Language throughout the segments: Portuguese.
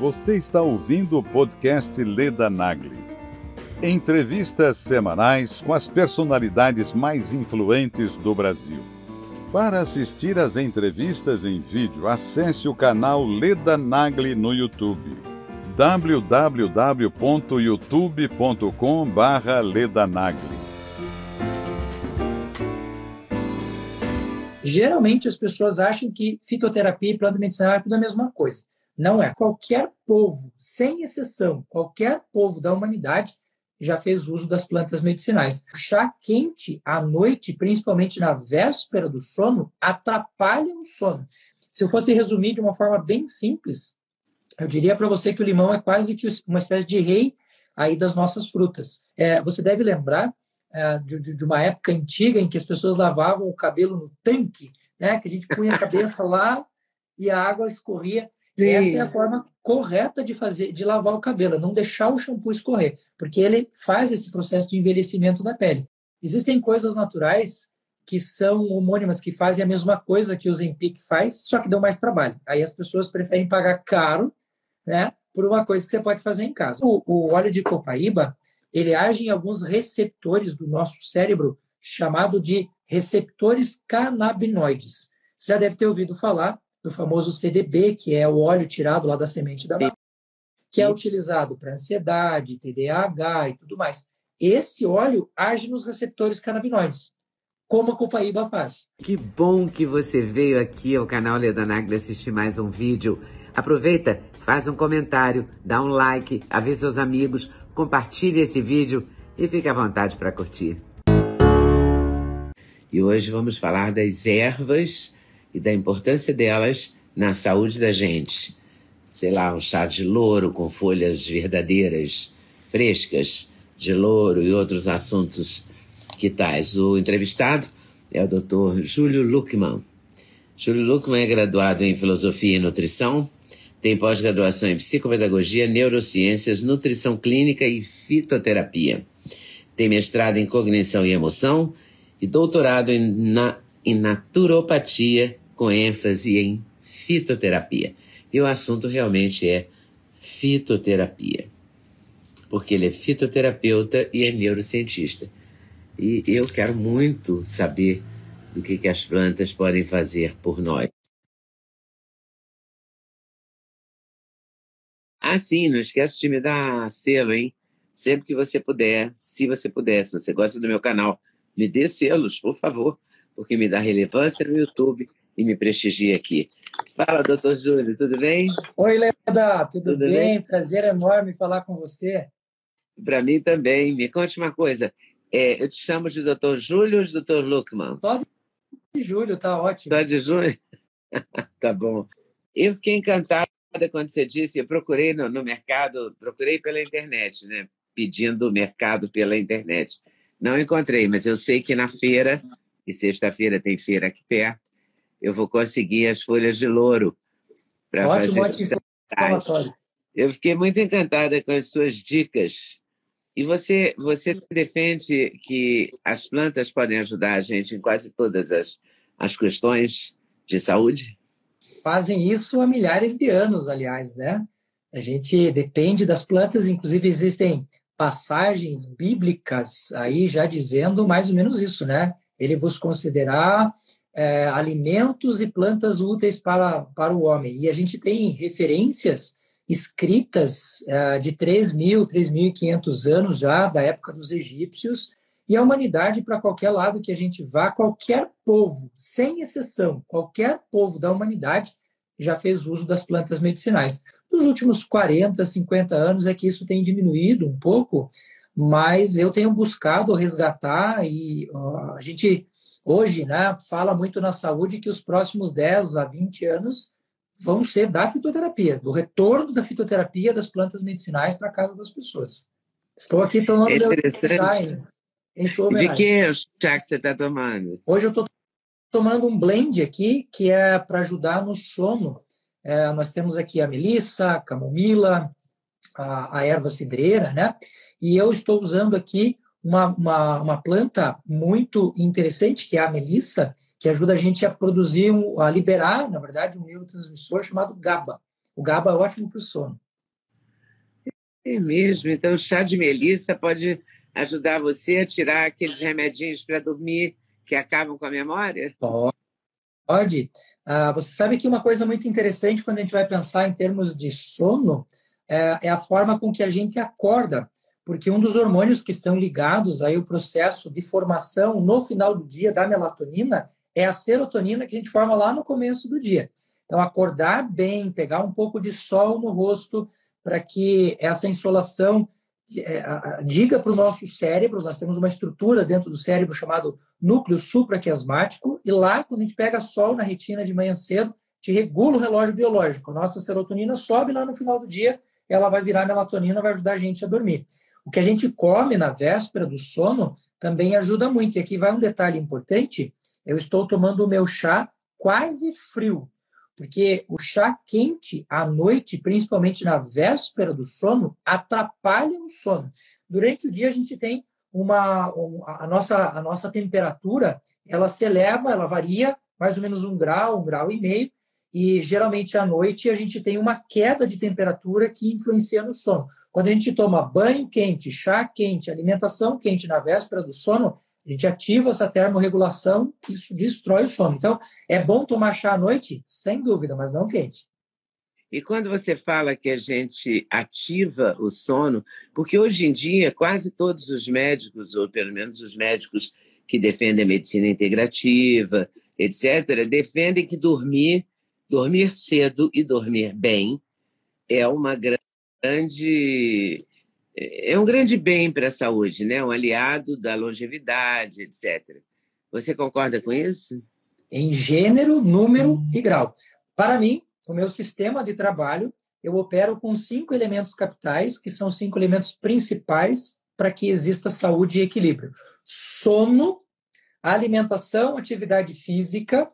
Você está ouvindo o podcast Leda Nagli. Entrevistas semanais com as personalidades mais influentes do Brasil. Para assistir às entrevistas em vídeo, acesse o canal Leda Nagli no YouTube. www.youtube.com/ledanagli. Geralmente as pessoas acham que fitoterapia e planta medicinal é tudo a mesma coisa. Não é. Qualquer povo, sem exceção, qualquer povo da humanidade já fez uso das plantas medicinais. O chá quente à noite, principalmente na véspera do sono, atrapalha o sono. Se eu fosse resumir de uma forma bem simples, eu diria para você que o limão é quase que uma espécie de rei aí das nossas frutas. É, você deve lembrar é, de, de, uma época antiga em que as pessoas lavavam o cabelo no tanque, né? que a gente punha a cabeça lá e a água escorria. Sim. Essa é a forma correta de fazer, de lavar o cabelo, não deixar o shampoo escorrer, porque ele faz esse processo de envelhecimento da pele. Existem coisas naturais que são homônimas, que fazem a mesma coisa que o Zempic faz, só que dão mais trabalho. Aí as pessoas preferem pagar caro, né, por uma coisa que você pode fazer em casa. O, o óleo de copaíba, ele age em alguns receptores do nosso cérebro, chamado de receptores canabinoides. Você já deve ter ouvido falar do famoso CDB, que é o óleo tirado lá da semente da banana, que é utilizado para ansiedade, TDAH e tudo mais. Esse óleo age nos receptores canabinoides, como a copaíba faz. Que bom que você veio aqui ao canal Leda Nagli assistir mais um vídeo. Aproveita, faz um comentário, dá um like, avisa seus amigos, compartilhe esse vídeo e fique à vontade para curtir. E hoje vamos falar das ervas e da importância delas na saúde da gente. Sei lá, um chá de louro com folhas verdadeiras, frescas, de louro e outros assuntos que tais. O entrevistado é o Dr. Júlio Luckman. Júlio Luckman é graduado em Filosofia e Nutrição, tem pós-graduação em Psicopedagogia, Neurociências, Nutrição Clínica e Fitoterapia. Tem mestrado em Cognição e Emoção e doutorado em, na, em Naturopatia com ênfase em fitoterapia. E o assunto realmente é fitoterapia. Porque ele é fitoterapeuta e é neurocientista. E eu quero muito saber do que, que as plantas podem fazer por nós. Ah, sim, não esquece de me dar selo, hein? Sempre que você puder, se você puder, se você gosta do meu canal, me dê selos, por favor, porque me dá relevância no YouTube e me prestigia aqui. Fala, doutor Júlio, tudo bem? Oi, Leda, tudo, tudo bem? bem? Prazer enorme falar com você. Para mim também. Me conte uma coisa, é, eu te chamo de doutor Júlio ou de doutor Luckman? Só de Júlio, tá ótimo. Só de Júlio? tá bom. Eu fiquei encantada quando você disse, eu procurei no, no mercado, procurei pela internet, né? Pedindo mercado pela internet. Não encontrei, mas eu sei que na feira, e sexta-feira tem feira aqui perto, eu vou conseguir as folhas de louro para fazer ótimo. Eu fiquei muito encantada com as suas dicas. E você, você defende que as plantas podem ajudar a gente em quase todas as, as questões de saúde? Fazem isso há milhares de anos, aliás, né? A gente depende das plantas, inclusive existem passagens bíblicas aí já dizendo mais ou menos isso, né? Ele vos considerar é, alimentos e plantas úteis para, para o homem. E a gente tem referências escritas é, de 3.000, 3.500 anos já, da época dos egípcios, e a humanidade, para qualquer lado que a gente vá, qualquer povo, sem exceção, qualquer povo da humanidade já fez uso das plantas medicinais. Nos últimos 40, 50 anos é que isso tem diminuído um pouco, mas eu tenho buscado resgatar e a gente hoje né, fala muito na saúde que os próximos 10 a 20 anos vão ser da fitoterapia, do retorno da fitoterapia das plantas medicinais para a casa das pessoas. Estou aqui tomando é interessante. em, em De que chá que você está tomando? Hoje eu estou tomando um blend aqui que é para ajudar no sono. É, nós temos aqui a melissa, a camomila, a, a erva cidreira, né? E eu estou usando aqui uma, uma, uma, planta muito interessante, que é a melissa, que ajuda a gente a produzir, um, a liberar, na verdade, um neurotransmissor chamado GABA. O GABA é ótimo para o sono. É mesmo. Então, o chá de melissa pode ajudar você a tirar aqueles remedinhos para dormir que acabam com a memória? Pode. Ah, você sabe que uma coisa muito interessante quando a gente vai pensar em termos de sono é, é a forma com que a gente acorda porque um dos hormônios que estão ligados aí ao processo de formação no final do dia da melatonina é a serotonina que a gente forma lá no começo do dia. Então, acordar bem, pegar um pouco de sol no rosto para que essa insolação é, diga para o nosso cérebro, nós temos uma estrutura dentro do cérebro chamado núcleo supraquiasmático, e lá, quando a gente pega sol na retina de manhã cedo, te regula o relógio biológico. Nossa serotonina sobe lá no final do dia, ela vai virar melatonina, vai ajudar a gente a dormir. O que a gente come na véspera do sono também ajuda muito. E aqui vai um detalhe importante: eu estou tomando o meu chá quase frio, porque o chá quente à noite, principalmente na véspera do sono, atrapalha o sono. Durante o dia a gente tem uma, a nossa a nossa temperatura, ela se eleva, ela varia mais ou menos um grau, um grau e meio, e geralmente à noite a gente tem uma queda de temperatura que influencia no sono. Quando a gente toma banho quente, chá quente, alimentação quente na véspera do sono, a gente ativa essa termorregulação, isso destrói o sono. Então, é bom tomar chá à noite? Sem dúvida, mas não quente. E quando você fala que a gente ativa o sono, porque hoje em dia quase todos os médicos, ou pelo menos os médicos que defendem a medicina integrativa, etc., defendem que dormir, dormir cedo e dormir bem é uma grande é um grande bem para a saúde, né? Um aliado da longevidade, etc. Você concorda com isso? Em gênero, número e grau. Para mim, o meu sistema de trabalho, eu opero com cinco elementos capitais, que são cinco elementos principais para que exista saúde e equilíbrio: sono, alimentação, atividade física,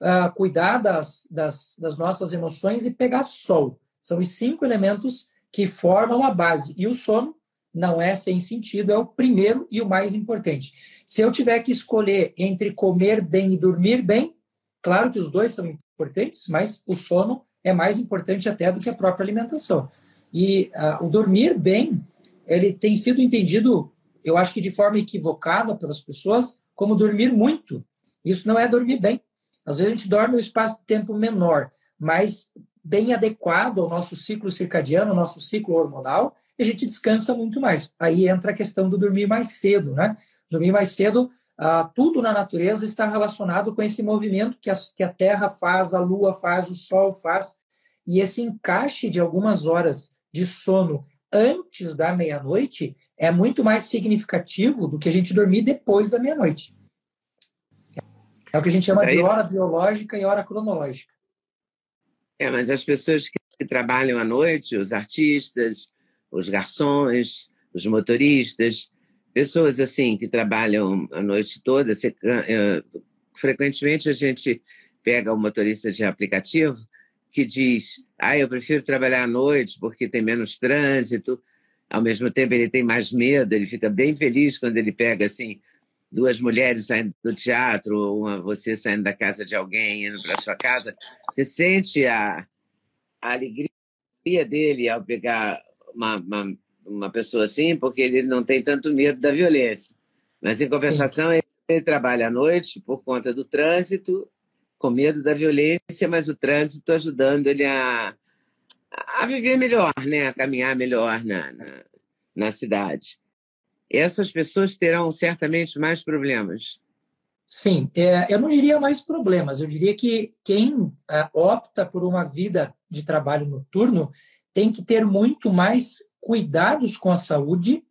uh, cuidar das, das, das nossas emoções e pegar sol. São os cinco elementos que formam a base. E o sono não é sem sentido, é o primeiro e o mais importante. Se eu tiver que escolher entre comer bem e dormir bem, claro que os dois são importantes, mas o sono é mais importante até do que a própria alimentação. E uh, o dormir bem, ele tem sido entendido, eu acho que de forma equivocada pelas pessoas, como dormir muito. Isso não é dormir bem. Às vezes a gente dorme um espaço de tempo menor, mas bem adequado ao nosso ciclo circadiano, ao nosso ciclo hormonal, e a gente descansa muito mais. Aí entra a questão do dormir mais cedo, né? Dormir mais cedo, ah, tudo na natureza está relacionado com esse movimento que a, que a Terra faz, a Lua faz, o Sol faz, e esse encaixe de algumas horas de sono antes da meia-noite é muito mais significativo do que a gente dormir depois da meia-noite. É o que a gente chama de hora biológica e hora cronológica. É, mas as pessoas que trabalham à noite, os artistas, os garçons, os motoristas, pessoas assim que trabalham a noite toda, você, é, frequentemente a gente pega o motorista de aplicativo que diz: "Ah, eu prefiro trabalhar à noite porque tem menos trânsito". Ao mesmo tempo ele tem mais medo, ele fica bem feliz quando ele pega assim duas mulheres saindo do teatro, uma, você saindo da casa de alguém, indo para sua casa, você sente a, a alegria dele ao pegar uma, uma, uma, pessoa assim, porque ele não tem tanto medo da violência. Mas, em compensação, ele, ele trabalha à noite por conta do trânsito, com medo da violência, mas o trânsito ajudando ele a, a viver melhor, né? a caminhar melhor na, na, na cidade essas pessoas terão certamente mais problemas. Sim, é, eu não diria mais problemas, eu diria que quem é, opta por uma vida de trabalho noturno tem que ter muito mais cuidados com a saúde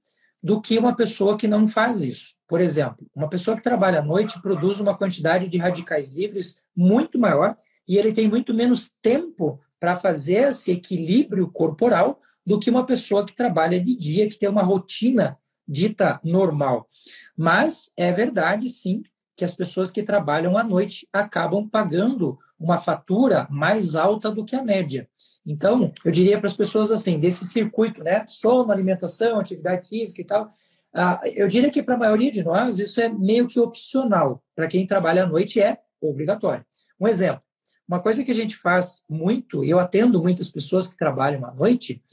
do que uma pessoa que não faz isso. Por exemplo, uma pessoa que trabalha à noite produz uma quantidade de radicais livres muito maior e ele tem muito menos tempo para fazer esse equilíbrio corporal do que uma pessoa que trabalha de dia, que tem uma rotina dita normal. Mas é verdade, sim, que as pessoas que trabalham à noite acabam pagando uma fatura mais alta do que a média. Então, eu diria para as pessoas assim, desse circuito, né, sono, alimentação, atividade física e tal, ah, eu diria que para a maioria de nós isso é meio que opcional. Para quem trabalha à noite é obrigatório. Um exemplo, uma coisa que a gente faz muito, eu atendo muitas pessoas que trabalham à noite,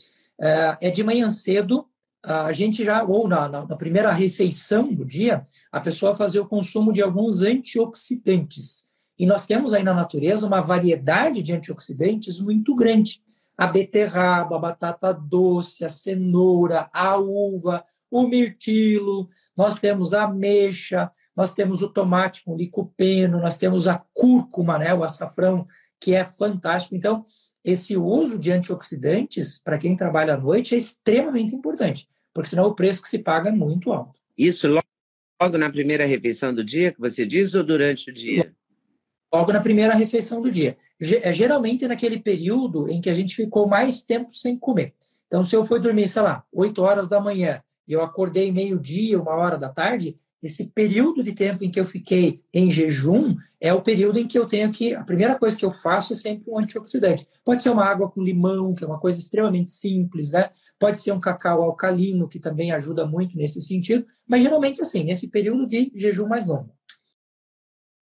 é, é de manhã cedo, a gente já, ou na, na, primeira refeição do dia, a pessoa fazer o consumo de alguns antioxidantes. E nós temos aí na natureza uma variedade de antioxidantes muito grande. A beterraba, a batata doce, a cenoura, a uva, o mirtilo, nós temos a ameixa, nós temos o tomate com licopeno, nós temos a cúrcuma, né, o açafrão, que é fantástico. Então, esse uso de antioxidantes, para quem trabalha à noite, é extremamente importante, porque senão o preço que se paga é muito alto. Isso logo na primeira refeição do dia, que você diz, ou durante o dia? Logo na primeira refeição do dia. É, geralmente naquele período em que a gente ficou mais tempo sem comer. Então, se eu for dormir, sei lá, 8 horas da manhã, e eu acordei meio-dia, uma hora da tarde, esse período de tempo em que eu fiquei em jejum é o período em que eu tenho que. A primeira coisa que eu faço é sempre um antioxidante. Pode ser uma água com limão, que é uma coisa extremamente simples, né? Pode ser um cacau alcalino, que também ajuda muito nesse sentido, mas geralmente assim, nesse período de jejum mais longo.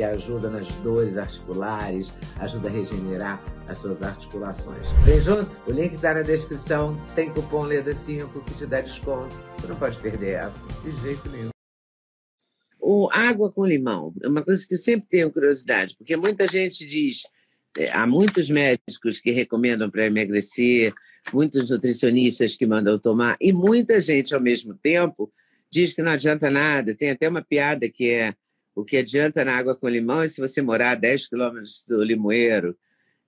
que ajuda nas dores articulares, ajuda a regenerar as suas articulações. Vem junto? O link está na descrição. Tem cupom LEDA5 que te dá desconto. Você não pode perder essa, de jeito nenhum. O água com limão é uma coisa que eu sempre tenho curiosidade, porque muita gente diz, é, há muitos médicos que recomendam para emagrecer, muitos nutricionistas que mandam tomar, e muita gente, ao mesmo tempo, diz que não adianta nada. Tem até uma piada que é o que adianta na água com limão é se você morar a 10 quilômetros do limoeiro.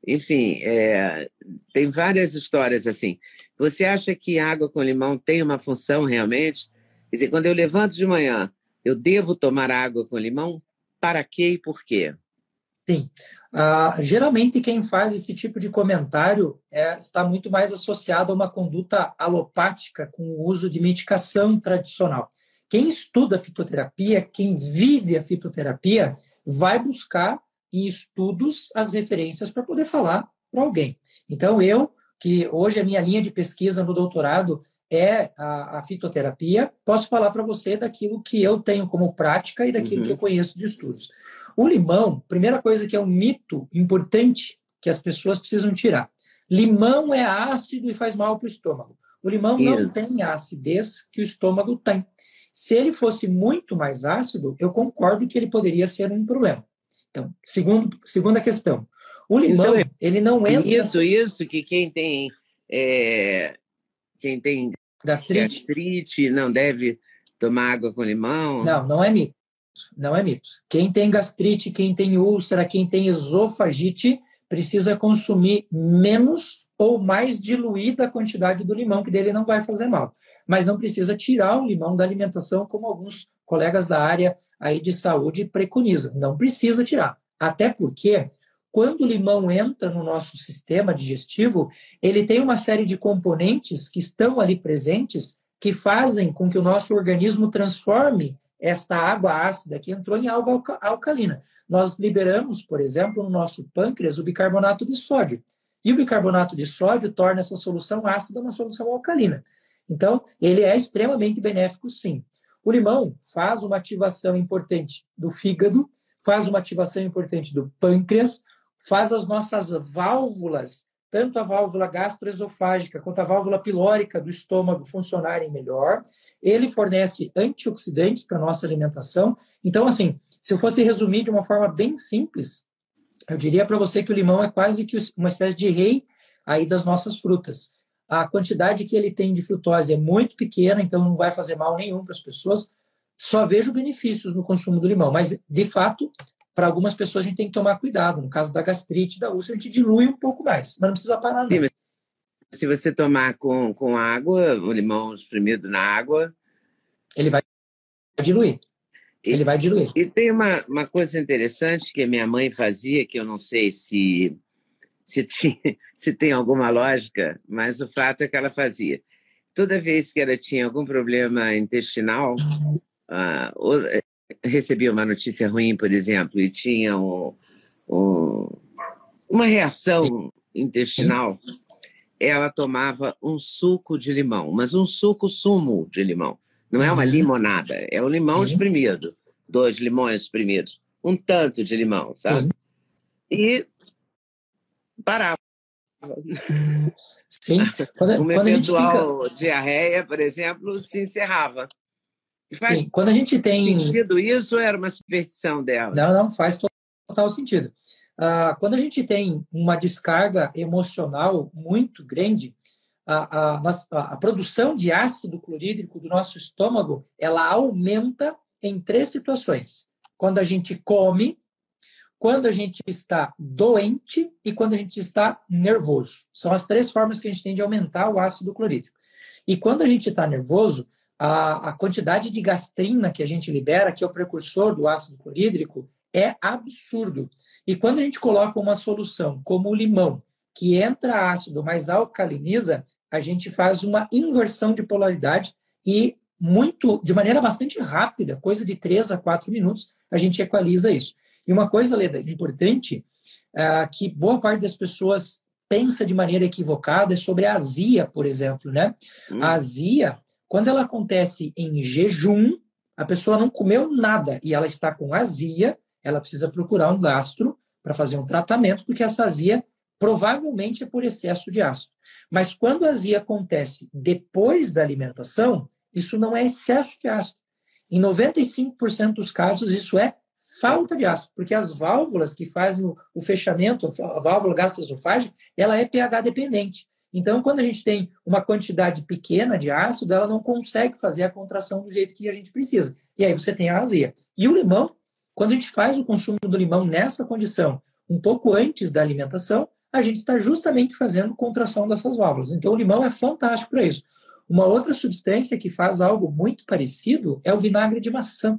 Enfim, é, tem várias histórias assim. Você acha que água com limão tem uma função realmente? Quer dizer, quando eu levanto de manhã, eu devo tomar água com limão? Para quê e por quê? Sim. Uh, geralmente, quem faz esse tipo de comentário é, está muito mais associado a uma conduta alopática com o uso de medicação tradicional. Quem estuda fitoterapia, quem vive a fitoterapia, vai buscar em estudos as referências para poder falar para alguém. Então, eu, que hoje a minha linha de pesquisa no doutorado é a, a fitoterapia, posso falar para você daquilo que eu tenho como prática e daquilo uhum. que eu conheço de estudos. O limão, primeira coisa que é um mito importante que as pessoas precisam tirar. Limão é ácido e faz mal para o estômago. O limão Isso. não tem a acidez que o estômago tem. Se ele fosse muito mais ácido, eu concordo que ele poderia ser um problema. Então, segundo, segunda questão. O limão, então, ele não entra... Isso, isso, que quem tem... É, quem tem gastrite. gastrite não deve tomar água com limão? Não, não é mito. Não é mito. Quem tem gastrite, quem tem úlcera, quem tem esofagite, precisa consumir menos ou mais diluída a quantidade do limão, que dele não vai fazer mal mas não precisa tirar o limão da alimentação, como alguns colegas da área aí de saúde preconizam. Não precisa tirar. Até porque, quando o limão entra no nosso sistema digestivo, ele tem uma série de componentes que estão ali presentes que fazem com que o nosso organismo transforme esta água ácida que entrou em água alcalina. Nós liberamos, por exemplo, no nosso pâncreas o bicarbonato de sódio. E o bicarbonato de sódio torna essa solução ácida uma solução alcalina. Então, ele é extremamente benéfico, sim. O limão faz uma ativação importante do fígado, faz uma ativação importante do pâncreas, faz as nossas válvulas, tanto a válvula gastroesofágica quanto a válvula pilórica do estômago funcionarem melhor. Ele fornece antioxidantes para a nossa alimentação. Então, assim, se eu fosse resumir de uma forma bem simples, eu diria para você que o limão é quase que uma espécie de rei aí das nossas frutas a quantidade que ele tem de frutose é muito pequena, então não vai fazer mal nenhum para as pessoas. Só vejo benefícios no consumo do limão, mas de fato, para algumas pessoas a gente tem que tomar cuidado. No caso da gastrite, da úlcera, a gente dilui um pouco mais, mas não precisa parar. Não. Sim, se você tomar com, com água, o limão espremido na água, ele vai diluir. Ele vai diluir. E tem uma, uma coisa interessante que a minha mãe fazia, que eu não sei se se, tinha, se tem alguma lógica, mas o fato é que ela fazia. Toda vez que ela tinha algum problema intestinal, uh, recebia uma notícia ruim, por exemplo, e tinha um, um, uma reação intestinal, ela tomava um suco de limão, mas um suco sumo de limão. Não é uma uhum. limonada, é um limão espremido. Dois limões espremidos. Um tanto de limão, sabe? E parava. Sim. Quando, Uma quando eventual fica... diarreia, por exemplo, se encerrava. Faz Sim, quando a gente tem. sentido isso era uma superstição dela? Não, não, faz total sentido. Ah, quando a gente tem uma descarga emocional muito grande, a, a, a, produção de ácido clorídrico do nosso estômago ela aumenta em três situações. Quando a gente come, quando a gente está doente e quando a gente está nervoso. São as três formas que a gente tem de aumentar o ácido clorídrico. E quando a gente está nervoso, a, a quantidade de gastrina que a gente libera, que é o precursor do ácido clorídrico, é absurdo. E quando a gente coloca uma solução como o limão, que entra ácido, mas alcaliniza, a gente faz uma inversão de polaridade e muito, de maneira bastante rápida, coisa de 3 a 4 minutos, a gente equaliza isso. E uma coisa, Leda, importante, é que boa parte das pessoas pensa de maneira equivocada é sobre a azia, por exemplo, né? Hum. A azia, quando ela acontece em jejum, a pessoa não comeu nada e ela está com azia, ela precisa procurar um gastro para fazer um tratamento, porque essa azia provavelmente é por excesso de ácido. Mas quando a azia acontece depois da alimentação, isso não é excesso de ácido. Em 95% dos casos, isso é falta de ácido, porque as válvulas que fazem o, fechamento, a válvula gastroesofágica, ela é pH dependente. Então, quando a gente tem uma quantidade pequena de ácido, ela não consegue fazer a contração do jeito que a gente precisa. E aí você tem a azia. E o limão quando a gente faz o consumo do limão nessa condição, um pouco antes da alimentação, a gente está justamente fazendo contração dessas válvulas. Então, o limão é fantástico para isso. Uma outra substância que faz algo muito parecido é o vinagre de maçã.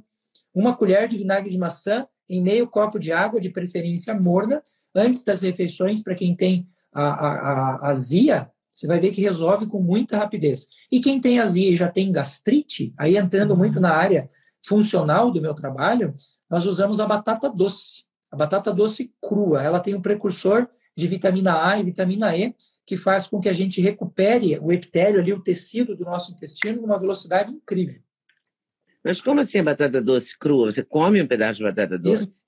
Uma colher de vinagre de maçã em meio copo de água, de preferência morna, antes das refeições, para quem tem a, a, a azia, você vai ver que resolve com muita rapidez. E quem tem azia e já tem gastrite, aí entrando muito na área funcional do meu trabalho, nós usamos a batata doce. A batata doce crua, ela tem um precursor de vitamina A e vitamina E, que faz com que a gente recupere o epitélio ali, o tecido do nosso intestino, numa velocidade incrível. Mas como assim a batata doce crua? Você come um pedaço de batata doce? Isso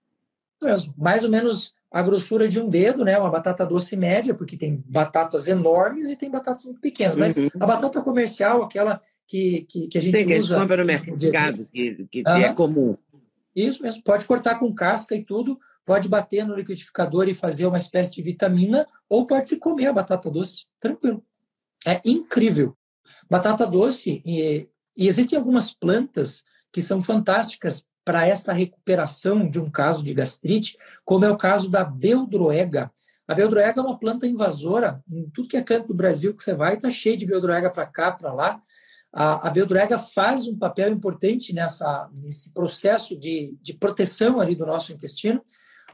mesmo. Mais ou menos a grossura de um dedo, né? Uma batata doce média, porque tem batatas enormes e tem batatas muito pequenas. Mas uhum. a batata comercial, aquela que, que, que a gente tem, usa... Que no mercado, que, que uhum. é comum. Isso mesmo, pode cortar com casca e tudo, pode bater no liquidificador e fazer uma espécie de vitamina, ou pode se comer a batata doce, tranquilo. É incrível. Batata doce, e, existem algumas plantas que são fantásticas para esta recuperação de um caso de gastrite, como é o caso da beldroega. A beldroega é uma planta invasora, em tudo que é canto do Brasil que você vai, está cheio de beldroega para cá, para lá. A, a Beldurega faz um papel importante nessa, nesse processo de, de proteção ali do nosso intestino.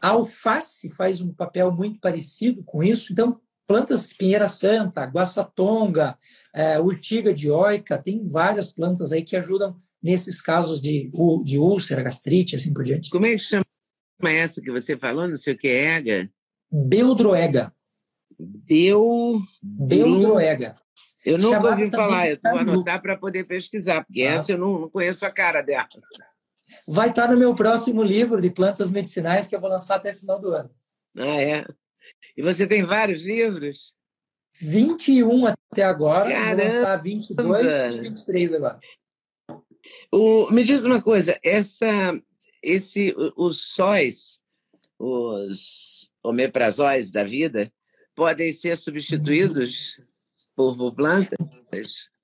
A alface faz um papel muito parecido com isso. Então, plantas pinheira santa, guaçatonga, é, urtiga dioica, tem várias plantas aí que ajudam nesses casos de, de úlcera, gastrite, assim por diante. Como é que chama essa que você falou, não sei o que é, ega? Beldroega. Beu... Beldroega. Eu nunca ouvi falar, eu vou anotar para poder pesquisar, porque ah. essa eu não, não, conheço a cara dela. Vai estar no meu próximo livro de plantas medicinais que eu vou lançar até final do ano. Ah, é? E você tem vários livros? 21 até agora, Caramba. vou lançar 22 e 23 agora. O, me diz uma coisa, essa, esse, os sóis, os omeprazóis da vida, podem ser substituídos por plantas?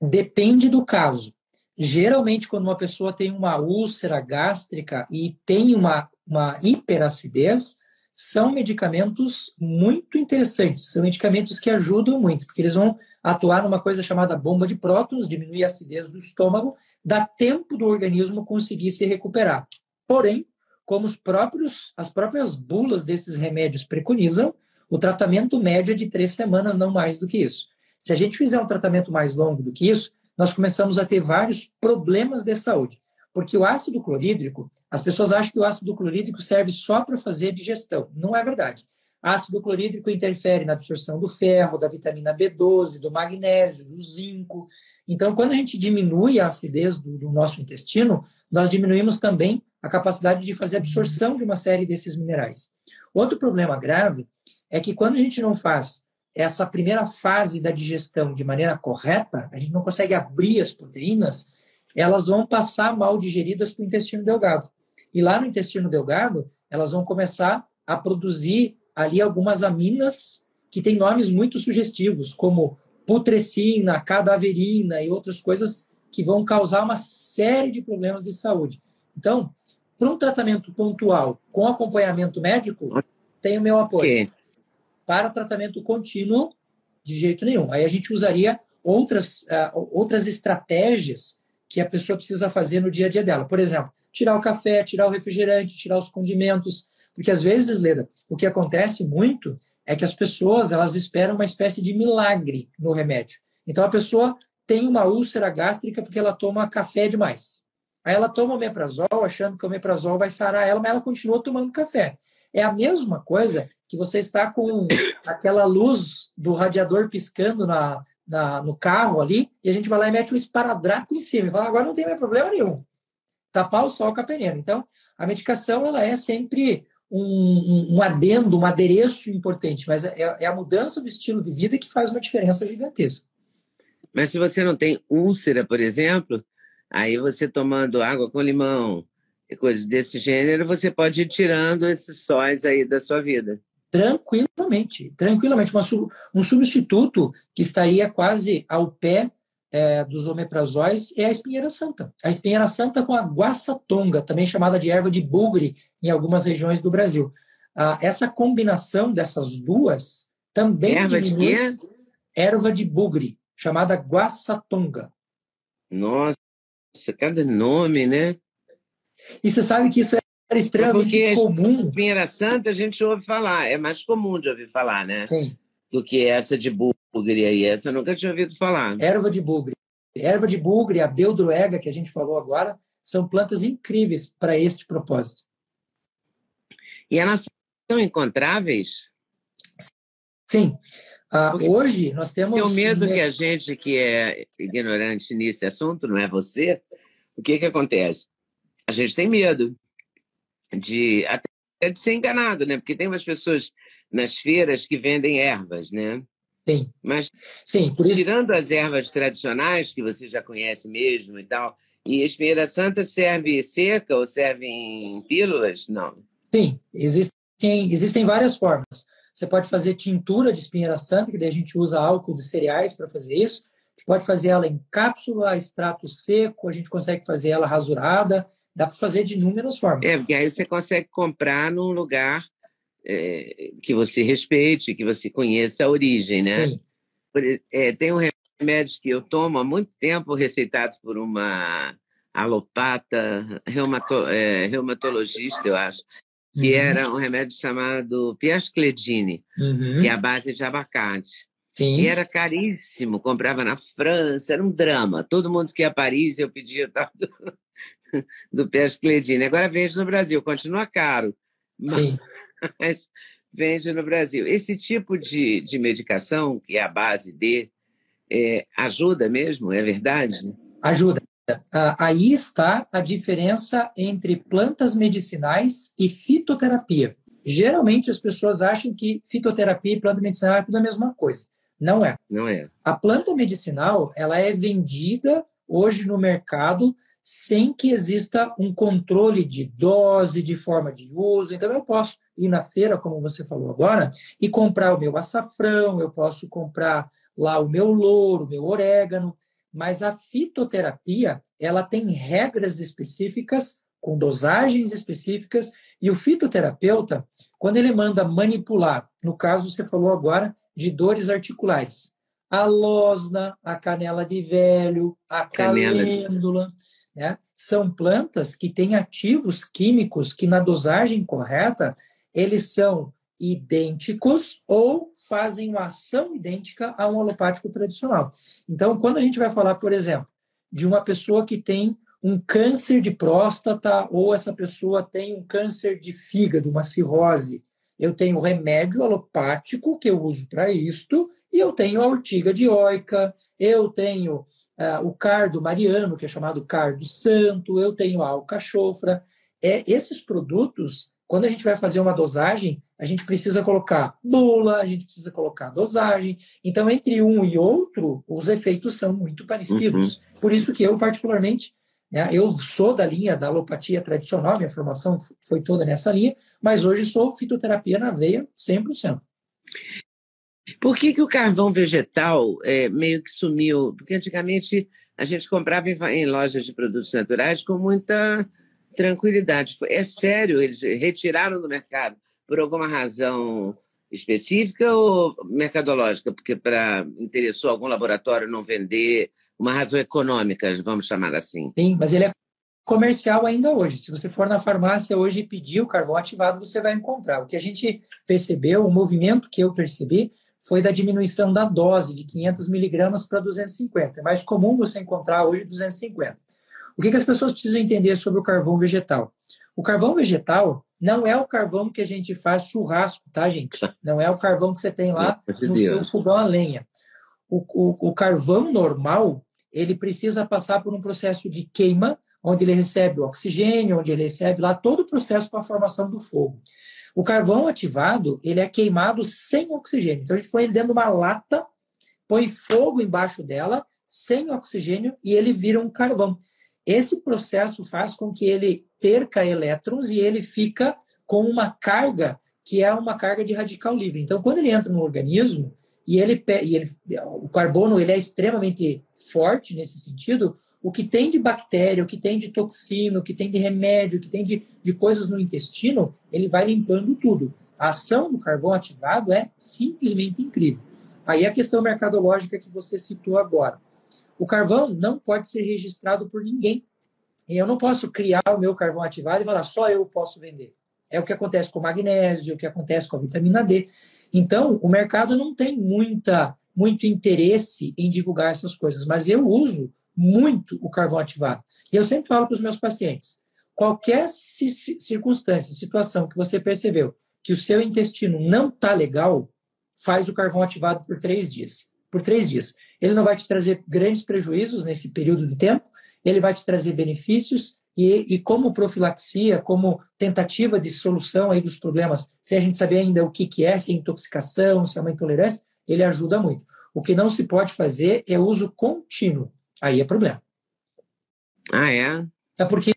Depende do caso. Geralmente, quando uma pessoa tem uma úlcera gástrica e tem uma, uma hiperacidez, são medicamentos muito interessantes, são medicamentos que ajudam muito, porque eles vão atuar numa coisa chamada bomba de prótons, diminuir a acidez do estômago, dá tempo do organismo conseguir se recuperar. Porém, como os próprios, as próprias bulas desses remédios preconizam, o tratamento médio é de três semanas, não mais do que isso. Se a gente fizer um tratamento mais longo do que isso, nós começamos a ter vários problemas de saúde. Porque o ácido clorídrico, as pessoas acham que o ácido clorídrico serve só para fazer digestão. Não é verdade. Ácido clorídrico interfere na absorção do ferro, da vitamina B12, do magnésio, do zinco. Então, quando a gente diminui a acidez do, do nosso intestino, nós diminuímos também a capacidade de fazer absorção de uma série desses minerais. Outro problema grave é que quando a gente não faz essa primeira fase da digestão de maneira correta, a gente não consegue abrir as proteínas, elas vão passar mal digeridas para o intestino delgado. E lá no intestino delgado, elas vão começar a produzir ali algumas aminas que têm nomes muito sugestivos, como putrescina, cadaverina e outras coisas que vão causar uma série de problemas de saúde. Então, para um tratamento pontual com acompanhamento médico, tem o meu apoio. Para tratamento contínuo, de jeito nenhum. Aí a gente usaria outras, uh, outras estratégias que a pessoa precisa fazer no dia a dia dela. Por exemplo, tirar o café, tirar o refrigerante, tirar os condimentos. Porque às vezes, Leda, o que acontece muito é que as pessoas elas esperam uma espécie de milagre no remédio. Então a pessoa tem uma úlcera gástrica porque ela toma café demais. Aí ela toma o meprazol, achando que o meprazol vai sarar ela, mas ela continua tomando café. É a mesma coisa que você está com aquela luz do radiador piscando na, na, no carro ali, e a gente vai lá e mete um esparadrapo em cima. E fala, agora não tem mais problema nenhum. Tapar o sol com a peneira. Então, a medicação ela é sempre um, um, um adendo, um adereço importante, mas é, é, a mudança do estilo de vida que faz uma diferença gigantesca. Mas se você não tem úlcera, por exemplo, aí você tomando água com limão, e coisas desse gênero, você pode ir tirando esses sóis aí da sua vida. Tranquilamente, tranquilamente. Uma, um substituto que estaria quase ao pé é, dos omeprazóis é a espinheira santa. A espinheira santa com a guaçatonga, também chamada de erva de bugre em algumas regiões do Brasil. Ah, essa combinação dessas duas também erva diminui... De erva de bugre, chamada guaçatonga. Nossa, cada nome, né? E você sabe que isso era extremamente é comum. Espinheira Santa a gente ouve falar, é mais comum de ouvir falar, né? Sim. Do que essa de bugre aí. Essa eu nunca tinha ouvido falar. Erva de bugre. Erva de bugre, a beldroega que a gente falou agora, são plantas incríveis para este propósito. E elas são encontráveis? Sim. Ah, hoje nós temos. Tenho medo que a gente que é ignorante nesse assunto, não é você, o que, que acontece? A gente tem medo de até de ser enganado, né? Porque tem umas pessoas nas feiras que vendem ervas, né? Sim. Mas Sim, tirando as ervas tradicionais que você já conhece mesmo e tal, e a espinheira santa serve seca ou serve em pílulas? Não. Sim, existem, existem várias formas. Você pode fazer tintura de espinheira santa, que daí a gente usa álcool de cereais para fazer isso. A gente pode fazer ela em cápsula, extrato seco, a gente consegue fazer ela rasurada, Dá para fazer de inúmeras formas. É, porque aí você consegue comprar num lugar é, que você respeite, que você conheça a origem, né? Sim. É, tem um remédio que eu tomo há muito tempo, receitado por uma alopata, reumato, é, reumatologista, eu acho, que uhum. era um remédio chamado Piascledine, uhum. que é a base de abacate. Sim. E era caríssimo, comprava na França, era um drama. Todo mundo que ia a Paris, eu pedia tal. do Pescledine. Agora vende no Brasil, continua caro, Sim. mas vende no Brasil. Esse tipo de, de medicação, que é a base de, é, ajuda mesmo, é verdade? Ajuda. Aí está a diferença entre plantas medicinais e fitoterapia. Geralmente as pessoas acham que fitoterapia e planta medicinal é tudo a mesma coisa. Não é. Não é. A planta medicinal ela é vendida hoje no mercado sem que exista um controle de dose, de forma de uso. Então, eu posso ir na feira, como você falou agora, e comprar o meu açafrão, eu posso comprar lá o meu louro, o meu orégano, mas a fitoterapia, ela tem regras específicas, com dosagens específicas, e o fitoterapeuta, quando ele manda manipular, no caso você falou agora de dores articulares, a losna, a canela de velho, a calêndula. Né? São plantas que têm ativos químicos que, na dosagem correta, eles são idênticos ou fazem uma ação idêntica a um alopático tradicional. Então, quando a gente vai falar, por exemplo, de uma pessoa que tem um câncer de próstata ou essa pessoa tem um câncer de fígado, uma cirrose. Eu tenho remédio alopático que eu uso para isto e eu tenho a ortiga dioica, eu tenho uh, o cardo mariano, que é chamado cardo santo, eu tenho a alcachofra. É, esses produtos, quando a gente vai fazer uma dosagem, a gente precisa colocar bula, a gente precisa colocar dosagem. Então, entre um e outro, os efeitos são muito parecidos. Uhum. Por isso que eu, particularmente, né, eu sou da linha da alopatia tradicional, minha formação foi toda nessa linha, mas hoje sou fitoterapia na veia 100%. Por que, que o carvão vegetal é, meio que sumiu? Porque antigamente a gente comprava em, em lojas de produtos naturais com muita tranquilidade. É sério, eles retiraram do mercado por alguma razão específica ou mercadológica? Porque para interessou algum laboratório não vender, uma razão econômica, vamos chamar assim. Sim, mas ele é comercial ainda hoje. Se você for na farmácia hoje e pedir o carvão ativado, você vai encontrar. O que a gente percebeu, o movimento que eu percebi, foi da diminuição da dose de 500 miligramas para 250. É mais comum você encontrar hoje 250. O que, que as pessoas precisam entender sobre o carvão vegetal? O carvão vegetal não é o carvão que a gente faz churrasco, tá, gente? Não é o carvão que você tem lá no seu fogão a lenha. O, o, o, carvão normal, ele precisa passar por um processo de queima, onde ele recebe o oxigênio, onde ele recebe lá todo o processo para a formação do fogo. O carvão ativado, ele é queimado sem oxigênio. Então, a gente põe ele dentro de uma lata, põe fogo embaixo dela, sem oxigênio, e ele vira um carvão. Esse processo faz com que ele perca elétrons e ele fica com uma carga que é uma carga de radical livre. Então, quando ele entra no organismo e ele, e ele o carbono ele é extremamente forte nesse sentido, o que tem de bactéria, o que tem de toxina, o que tem de remédio, o que tem de, de coisas no intestino, ele vai limpando tudo. A ação do carvão ativado é simplesmente incrível. Aí a questão mercadológica que você citou agora. O carvão não pode ser registrado por ninguém. Eu não posso criar o meu carvão ativado e falar só eu posso vender. É o que acontece com o magnésio, o que acontece com a vitamina D. Então, o mercado não tem muita, muito interesse em divulgar essas coisas, mas eu uso muito o carvão ativado. E eu sempre falo para os meus pacientes: qualquer circunstância, situação que você percebeu que o seu intestino não está legal, faz o carvão ativado por três dias. Por três dias. Ele não vai te trazer grandes prejuízos nesse período de tempo, ele vai te trazer benefícios e, e, como profilaxia, como tentativa de solução aí dos problemas, se a gente saber ainda o que, que é, se é intoxicação, se é uma intolerância, ele ajuda muito. O que não se pode fazer é uso contínuo. Aí é problema. Ah, é? É porque,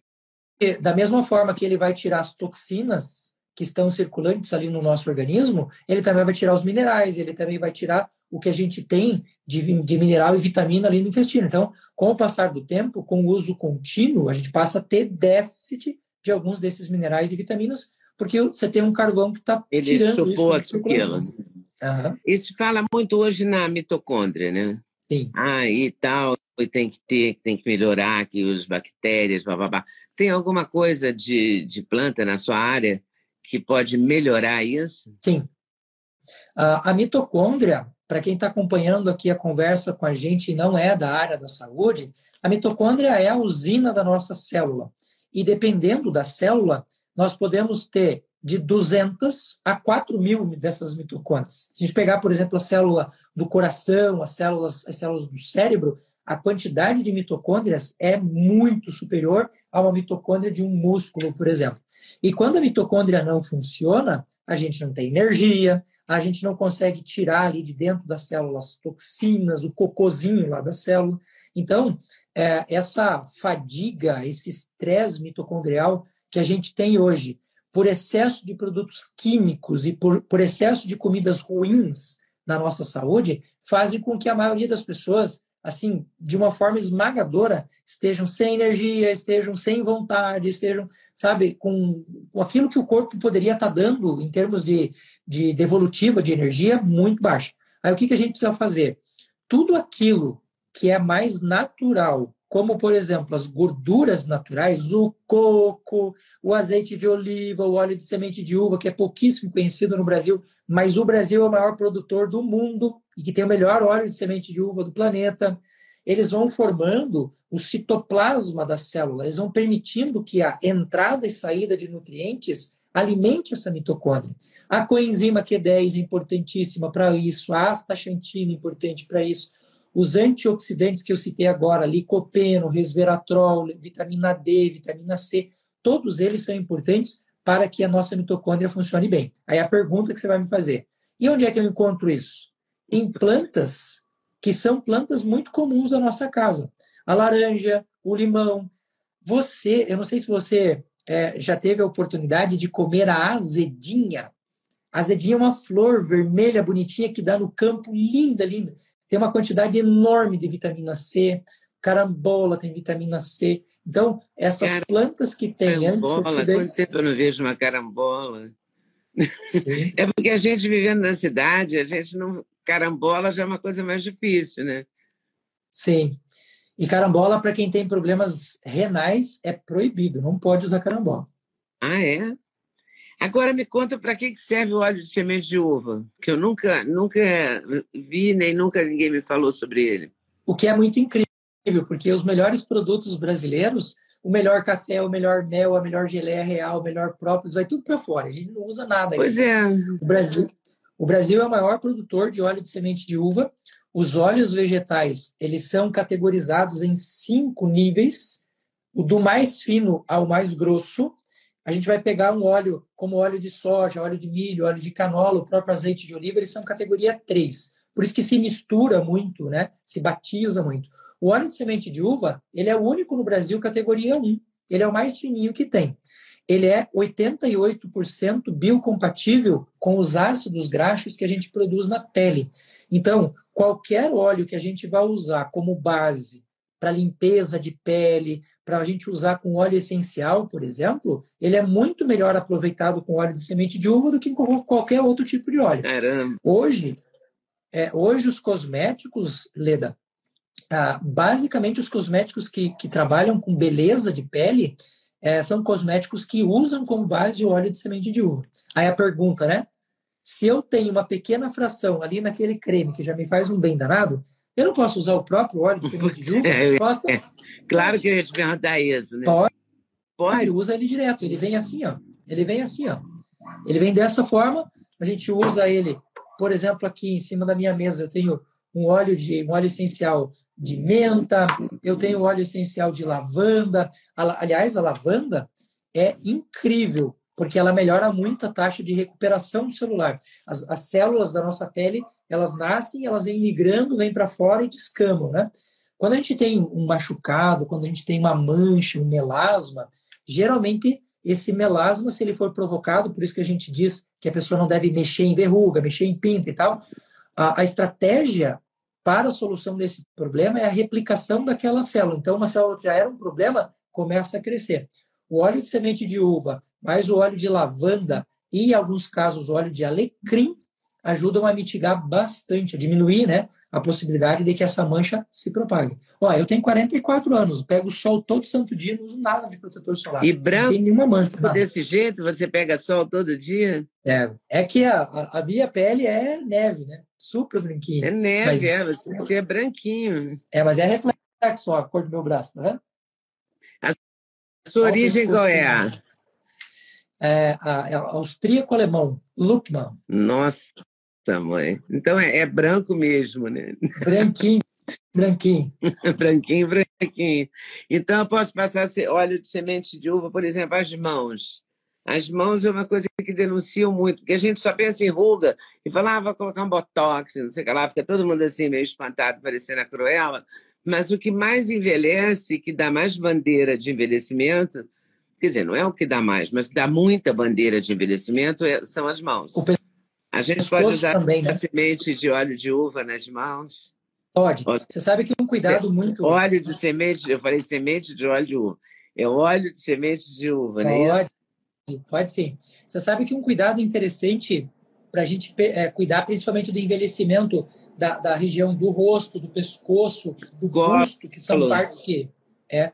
da mesma forma que ele vai tirar as toxinas que estão circulantes ali no nosso organismo, ele também vai tirar os minerais, ele também vai tirar o que a gente tem de, de mineral e vitamina ali no intestino. Então, com o passar do tempo, com o uso contínuo, a gente passa a ter déficit de alguns desses minerais e vitaminas, porque você tem um carvão que está tirando isso. aquilo. Uhum. Isso fala muito hoje na mitocôndria, né? Sim. Ah, e tal, tem que ter, tem que melhorar que os bactérias, blá. Tem alguma coisa de, de planta na sua área que pode melhorar isso? Sim. Uh, a mitocôndria, para quem está acompanhando aqui a conversa com a gente e não é da área da saúde, a mitocôndria é a usina da nossa célula. E dependendo da célula, nós podemos ter de 200 a 4 mil dessas mitocôndrias. Se a gente pegar, por exemplo, a célula do coração, as células, as células do cérebro, a quantidade de mitocôndrias é muito superior a uma mitocôndria de um músculo, por exemplo. E quando a mitocôndria não funciona, a gente não tem energia, a gente não consegue tirar ali de dentro das células toxinas, o cocozinho lá da célula. Então, é, essa fadiga, esse estresse mitocondrial que a gente tem hoje, por excesso de produtos químicos e por, por excesso de comidas ruins na nossa saúde, fazem com que a maioria das pessoas, assim, de uma forma esmagadora, estejam sem energia, estejam sem vontade, estejam, sabe, com, com aquilo que o corpo poderia estar dando em termos de, de devolutiva de energia muito baixo. Aí o que, que a gente precisa fazer? Tudo aquilo que é mais natural como, por exemplo, as gorduras naturais, o coco, o azeite de oliva, o óleo de semente de uva, que é pouquíssimo conhecido no Brasil, mas o Brasil é o maior produtor do mundo e que tem o melhor óleo de semente de uva do planeta. eles vão formando o citoplasma da célula, eles vão permitindo que a entrada e saída de nutrientes alimente essa mitocôndria. A coenzima Q10 é importantíssima para isso, a astaxantina é importante para isso. Os antioxidantes que eu citei agora, licopeno, resveratrol, vitamina D, vitamina C, todos eles são importantes para que a nossa mitocôndria funcione bem. Aí a pergunta que você vai me fazer: e onde é que eu encontro isso? Em plantas que são plantas muito comuns da nossa casa. A laranja, o limão. Você, eu não sei se você é, já teve a oportunidade de comer a azedinha. Azedinha é uma flor vermelha bonitinha que dá no campo, linda, linda. Tem uma quantidade enorme de vitamina C. Carambola tem vitamina C. Então, essas Cara, plantas que têm antioxidantes... Quanto eu não vejo uma carambola? Sim. É porque a gente vivendo na cidade, a gente não... Carambola já é uma coisa mais difícil, né? Sim. E carambola, para quem tem problemas renais, é proibido, não pode usar carambola. Ah, é? Agora me conta para que serve o óleo de semente de uva, que eu nunca, nunca vi, nem nunca ninguém me falou sobre ele. O que é muito incrível, porque os melhores produtos brasileiros, o melhor café, o melhor mel, a melhor geleia real, o melhor própolis, vai tudo para fora. A gente não usa nada. Aqui. Pois é. O Brasil, o Brasil é o maior produtor de óleo de semente de uva os óleos vegetais, eles são categorizados em cinco níveis, do mais fino ao mais grosso. A gente vai pegar um óleo como óleo de soja, óleo de milho, óleo de canola, o próprio azeite de oliva, eles são categoria 3. Por isso que se mistura muito, né? Se batiza muito. O óleo de semente de uva, ele é o único no Brasil categoria 1. Ele é o mais fininho que tem ele é 88% biocompatível com os ácidos graxos que a gente produz na pele. Então, qualquer óleo que a gente vai usar como base para limpeza de pele, para a gente usar com óleo essencial, por exemplo, ele é muito melhor aproveitado com óleo de semente de uva do que com qualquer outro tipo de óleo. Caramba. Hoje, é, hoje os cosméticos, Leda, ah, basicamente os cosméticos que, que trabalham com beleza de pele, é, são cosméticos que usam como base o óleo de semente de uva. Aí a pergunta, né? Se eu tenho uma pequena fração ali naquele creme que já me faz um bem danado, eu não posso usar o próprio óleo de semente de uva? É, é, claro que eu ia te perguntar isso, né? Pode, pode, usa ele direto. Ele vem assim, ó. Ele vem assim, ó. Ele vem dessa forma, a gente usa ele, por exemplo, aqui em cima da minha mesa eu tenho um óleo de um óleo essencial de menta, eu tenho óleo essencial de lavanda. Aliás, a lavanda é incrível, porque ela melhora muito a taxa de recuperação celular. As, as células da nossa pele, elas nascem, elas vêm migrando, vêm para fora e descamam, né? Quando a gente tem um machucado, quando a gente tem uma mancha, um melasma, geralmente esse melasma, se ele for provocado, por isso que a gente diz que a pessoa não deve mexer em verruga, mexer em pinta e tal, a, a estratégia para a solução desse problema é a replicação daquela célula. Então, uma célula que já era um problema começa a crescer. O óleo de semente de uva, mais o óleo de lavanda e, em alguns casos, o óleo de alecrim ajudam a mitigar bastante, a diminuir né, a possibilidade de que essa mancha se propague. Ó, eu tenho 44 anos, pego sol todo santo dia, não uso nada de protetor solar. E branco, não tem nenhuma mancha. Nada. Desse jeito, você pega sol todo dia? É, é que a, a minha pele é neve, né? Super branquinha. É neve, mas, é, você é branquinho. É, mas é reflexo, ó, a cor do meu braço, tá vendo? A sua origem qual é? É, a, é austríaco-alemão, Luckmann. Nossa, mãe. Então é, é branco mesmo, né? Branquinho, branquinho. branquinho, branquinho. Então eu posso passar óleo de semente de uva, por exemplo, às mãos. As mãos é uma coisa que denunciam muito, porque a gente só pensa em ruga e fala, ah, vou colocar um botox, não sei o que lá, fica todo mundo assim meio espantado, parecendo a Cruella. Mas o que mais envelhece, que dá mais bandeira de envelhecimento, quer dizer, não é o que dá mais, mas dá muita bandeira de envelhecimento, é, são as mãos. A gente pode usar também, né? semente de óleo de uva nas mãos. Pode. Você sabe que um cuidado muito. Óleo de semente, eu falei semente de óleo de uva. É óleo de semente de uva, não é isso? Pode sim. Você sabe que um cuidado interessante para a gente é, cuidar principalmente do envelhecimento da, da, região do rosto, do pescoço, do busto, que são partes que é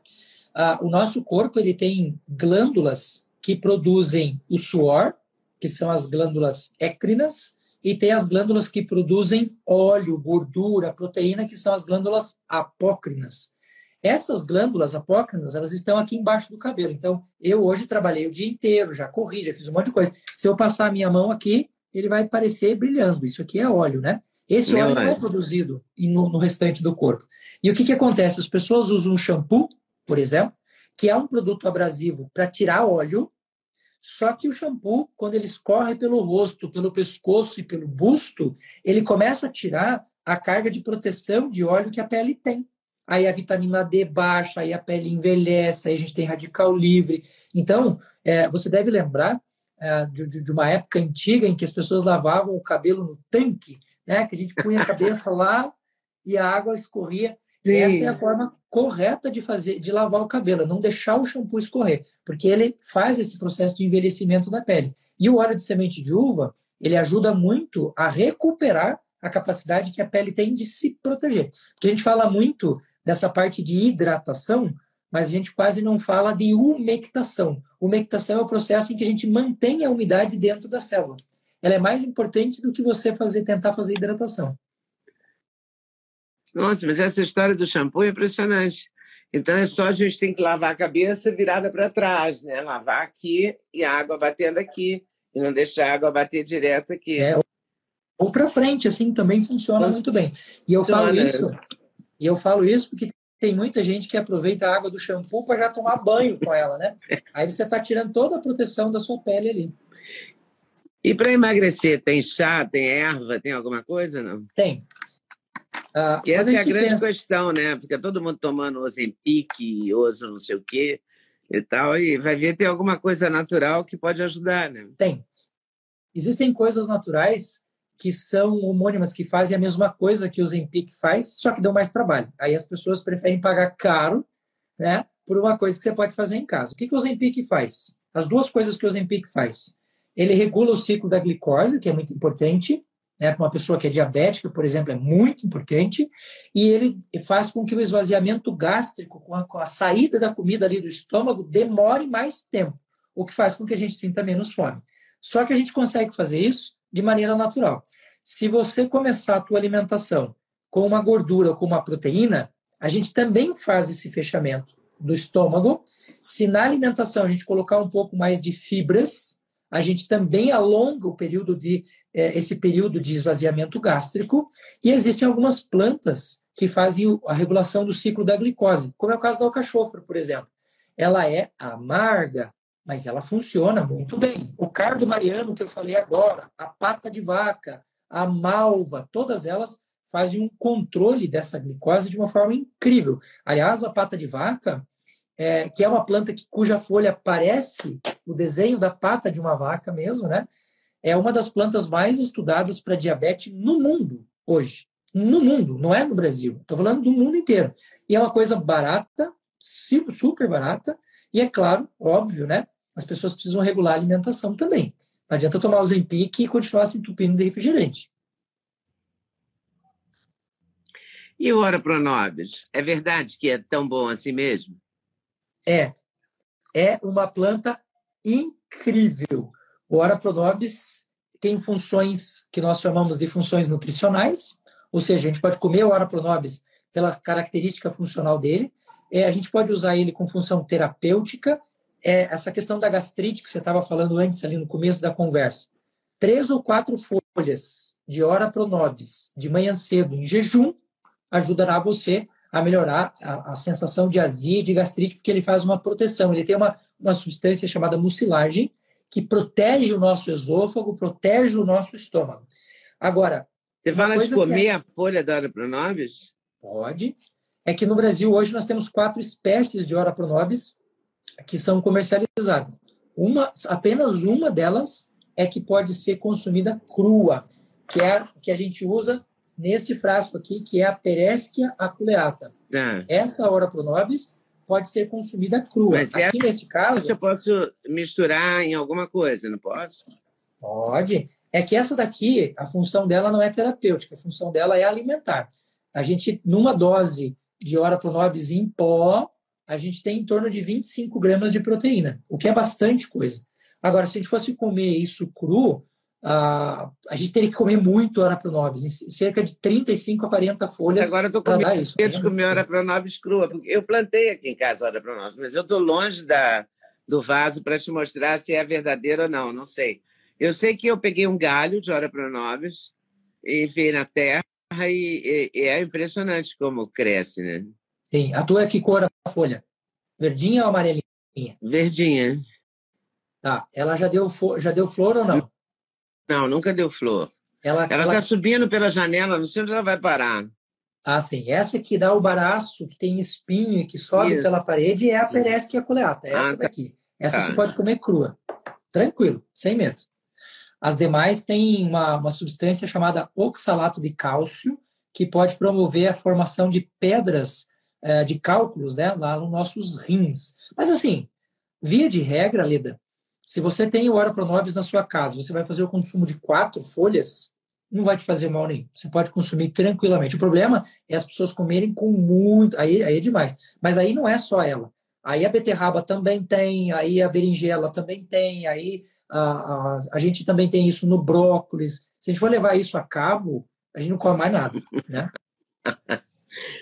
ah, o nosso corpo ele tem glândulas que produzem o suor, que são as glândulas écrinas, e tem as glândulas que produzem óleo, gordura, proteína, que são as glândulas apócrinas. Essas glândulas apócrinas, elas estão aqui embaixo do cabelo. Então, eu hoje trabalhei o dia inteiro, já corri, já fiz um monte de coisa. Se eu passar a minha mão aqui, ele vai parecer brilhando. Isso aqui é óleo, né? Esse óleo não é produzido no, no restante do corpo. E o que, que acontece? As pessoas usam um shampoo, por exemplo, que é um produto abrasivo para tirar óleo, só que o shampoo, quando ele escorre pelo rosto, pelo pescoço e pelo busto, ele começa a tirar a carga de proteção de óleo que a pele tem. Aí a vitamina D baixa, aí a pele envelhece, aí a gente tem radical livre. Então, é, você deve lembrar é, de, de, uma época antiga em que as pessoas lavavam o cabelo no tanque, né? que a gente punha a cabeça lá e a água escorria. Sim. Essa é a forma correta de fazer, de lavar o cabelo, não deixar o shampoo escorrer, porque ele faz esse processo de envelhecimento da pele. E o óleo de semente de uva, ele ajuda muito a recuperar a capacidade que a pele tem de se proteger. Porque a gente fala muito dessa parte de hidratação, mas a gente quase não fala de umectação. Umectação é o processo em que a gente mantém a umidade dentro da célula. Ela é mais importante do que você fazer tentar fazer hidratação. Nossa, mas essa história do shampoo é impressionante. Então é só a gente tem que lavar a cabeça virada para trás, né? Lavar aqui e a água batendo aqui e não deixar a água bater direto aqui. É, ou para frente, assim também funciona Nossa. muito bem. E eu falo isso, e eu falo isso porque tem muita gente que aproveita a água do shampoo para já tomar banho com ela, né? Aí você está tirando toda a proteção da sua pele ali. E para emagrecer, tem chá, tem erva, tem alguma coisa, não? Tem. Uh, que essa é a grande pensa... questão, né? Fica todo mundo tomando Ozempic, Ozo não sei o quê e tal, e vai ver tem alguma coisa natural que pode ajudar, né? Tem. Existem coisas naturais que são homônimas, que fazem a mesma coisa que o Ozempic faz, só que dão mais trabalho. Aí as pessoas preferem pagar caro, né, por uma coisa que você pode fazer em casa. O que, que o Ozempic faz? As duas coisas que o Ozempic faz. Ele regula o ciclo da glicose, que é muito importante, né, para uma pessoa que é diabética, por exemplo, é muito importante, e ele faz com que o esvaziamento gástrico, com a, com a saída da comida ali do estômago, demore mais tempo, o que faz com que a gente sinta menos fome. Só que a gente consegue fazer isso de maneira natural. Se você começar a tua alimentação com uma gordura ou com uma proteína, a gente também faz esse fechamento do estômago. Se na alimentação a gente colocar um pouco mais de fibras, a gente também alonga o período de é, esse período de esvaziamento gástrico e existem algumas plantas que fazem a regulação do ciclo da glicose, como é o caso da alcachofra, por exemplo. Ela é amarga, mas ela funciona muito bem. O cardo mariano que eu falei agora, a pata de vaca, a malva, todas elas fazem um controle dessa glicose de uma forma incrível. Aliás, a pata de vaca, é, que é uma planta que, cuja folha parece o desenho da pata de uma vaca mesmo, né? É uma das plantas mais estudadas para diabetes no mundo hoje. No mundo, não é no Brasil. Estou falando do mundo inteiro. E é uma coisa barata, super barata, e é claro, óbvio, né? As pessoas precisam regular a alimentação também. Não adianta tomar o Zempic e continuar se entupindo de refrigerante. E o Ora Pronobis? É verdade que é tão bom assim mesmo? É, é uma planta incrível. O Ora Pronobis tem funções que nós chamamos de funções nutricionais, ou seja, a gente pode comer o Ora Pronobis pela característica funcional dele, é, a gente pode usar ele com função terapêutica, é, essa questão da gastrite que você estava falando antes ali no começo da conversa. Três ou quatro folhas de Ora Pronobis de manhã cedo em jejum ajudará você a melhorar a, a, sensação de azia e de gastrite, porque ele faz uma proteção. Ele tem uma, uma substância chamada mucilagem, que protege o nosso esôfago, protege o nosso estômago. Agora. Você fala de comer é... a folha da Ora Pronobis? Pode. É que no Brasil hoje nós temos quatro espécies de Ora Pronobis que são comercializadas. Uma, apenas uma delas é que pode ser consumida crua, que é a que a gente usa neste frasco aqui, que é a Peresquia aculeata. Ah. Essa Ora Pronobis pode ser consumida crua. Mas aqui nesse caso... Eu posso misturar em alguma coisa, não posso? Pode. É que essa daqui, a função dela não é terapêutica, a função dela é alimentar. A gente, numa dose de Ora Pronobis em pó, a gente tem em torno de 25 gramas de proteína, o que é bastante coisa. Agora, se a gente fosse comer isso cru, a, a gente teria que comer muito hora pronobis, cerca de 35 a 40 folhas. Agora eu estou com medo isso, de comer hora pronobis crua, porque eu plantei aqui em casa hora pronobis, mas eu estou longe da, do vaso para te mostrar se é verdadeiro ou não, não sei. Eu sei que eu peguei um galho de hora pronobis e enfiei na terra e, e, e, é impressionante como cresce, né? Sim. A tua é que cor a folha? Verdinha ou amarelinha? Verdinha. Tá. Ela já deu, já deu flor ou não? Não, nunca deu flor. Ela está ela... Tá subindo pela janela, não sei onde ela vai parar. Ah, sim. Essa que dá o baraço, que tem espinho e que sobe Isso. pela parede, é a peresquia coleata. É essa ah, tá. daqui. Essa ah. você pode comer crua. Tranquilo, sem medo. As demais têm uma, uma substância chamada oxalato de cálcio, que pode promover a formação de pedras é, de cálculos né, lá nos nossos rins. Mas, assim, via de regra, Leda, se você tem o Ora Pronobis na sua casa, você vai fazer o consumo de quatro folhas, não vai te fazer mal nenhum. Você pode consumir tranquilamente. O problema é as pessoas comerem com muito. Aí, aí é demais. Mas aí não é só ela. Aí a beterraba também tem, aí a berinjela também tem, aí a, a, a gente também tem isso no brócolis. Se a gente for levar isso a cabo, a gente não come mais nada, né?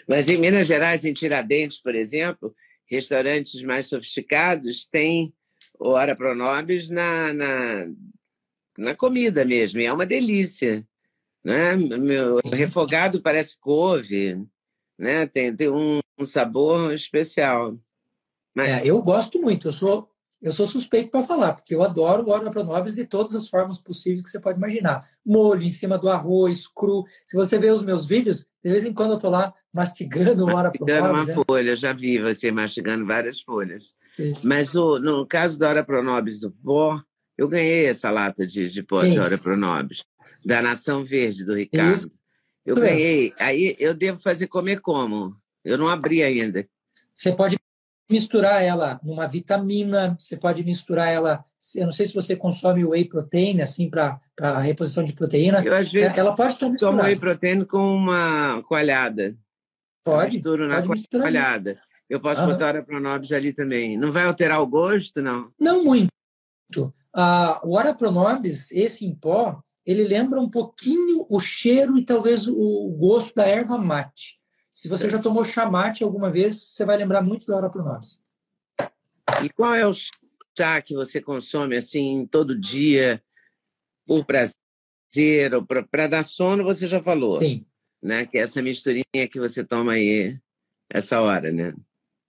Mas em Minas Gerais, em Tiradentes, por exemplo, restaurantes mais sofisticados têm o Hora Pronobis na, na, na comida mesmo, e é uma delícia. Né? Meu refogado parece couve, né? tem, tem um, um sabor especial. Mas... É, eu gosto muito, eu sou eu sou suspeito para falar, porque eu adoro o óleo pronobis de todas as formas possíveis que você pode imaginar. Molho em cima do arroz, cru. Se você ver os meus vídeos, de vez em quando eu estou lá mastigando o óleo pronobis. uma né? folha, já vi você mastigando várias folhas. Sim. Mas o, no caso da hora pronobis do pó, eu ganhei essa lata de, de pó Sim. de hora pronobis, da Nação Verde, do Ricardo. Isso. Eu ganhei. Aí eu devo fazer comer como? Eu não abri ainda. Você pode misturar ela numa vitamina, você pode misturar ela, eu não sei se você consome whey protein, assim, para reposição de proteína. Eu, às vezes, ela pode estar misturada. Tomo whey protein com uma coalhada. Pode, misturo na pode coalhada. Eu posso uhum. botar a Pronobis ali também. Não vai alterar o gosto, não? Não muito. Uh, o Ora Pronobis, esse em pó, ele lembra um pouquinho o cheiro e talvez o gosto da erva mate. Se você já tomou chamate alguma vez, você vai lembrar muito da hora pronobis. E qual é o chá que você consome assim todo dia por prazer ou para dar sono? Você já falou. Sim. Né? Que é essa misturinha que você toma aí essa hora, né?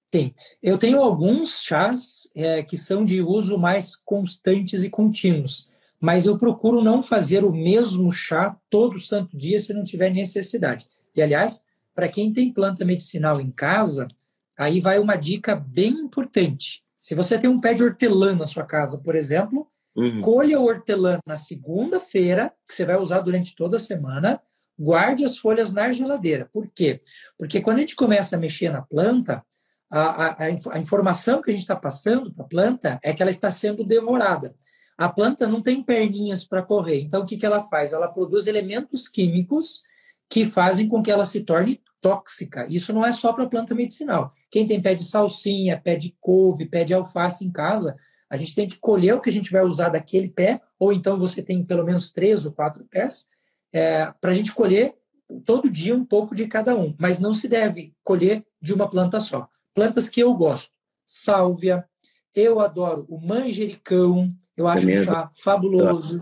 Sim, eu tenho alguns chás é, que são de uso mais constantes e contínuos, mas eu procuro não fazer o mesmo chá todo santo dia se não tiver necessidade. E, aliás, para quem tem planta medicinal em casa, aí vai uma dica bem importante. Se você tem um pé de hortelã na sua casa, por exemplo, uhum. colha o hortelã na segunda-feira, que você vai usar durante toda a semana, guarde as folhas na geladeira. Por quê? Porque quando a gente começa a mexer na planta, a, a, a informação que a gente está passando para a planta é que ela está sendo devorada. A planta não tem perninhas para correr, então o que, que ela faz? Ela produz elementos químicos que fazem com que ela se torne tóxica. Isso não é só para planta medicinal. Quem tem pé de salsinha, pé de couve, pé de alface em casa, a gente tem que colher o que a gente vai usar daquele pé, ou então você tem pelo menos três ou quatro pés, é, para a gente colher todo dia um pouco de cada um. Mas não se deve colher de uma planta só. Plantas que eu gosto: sálvia, eu adoro o manjericão, eu acho um chá fabuloso.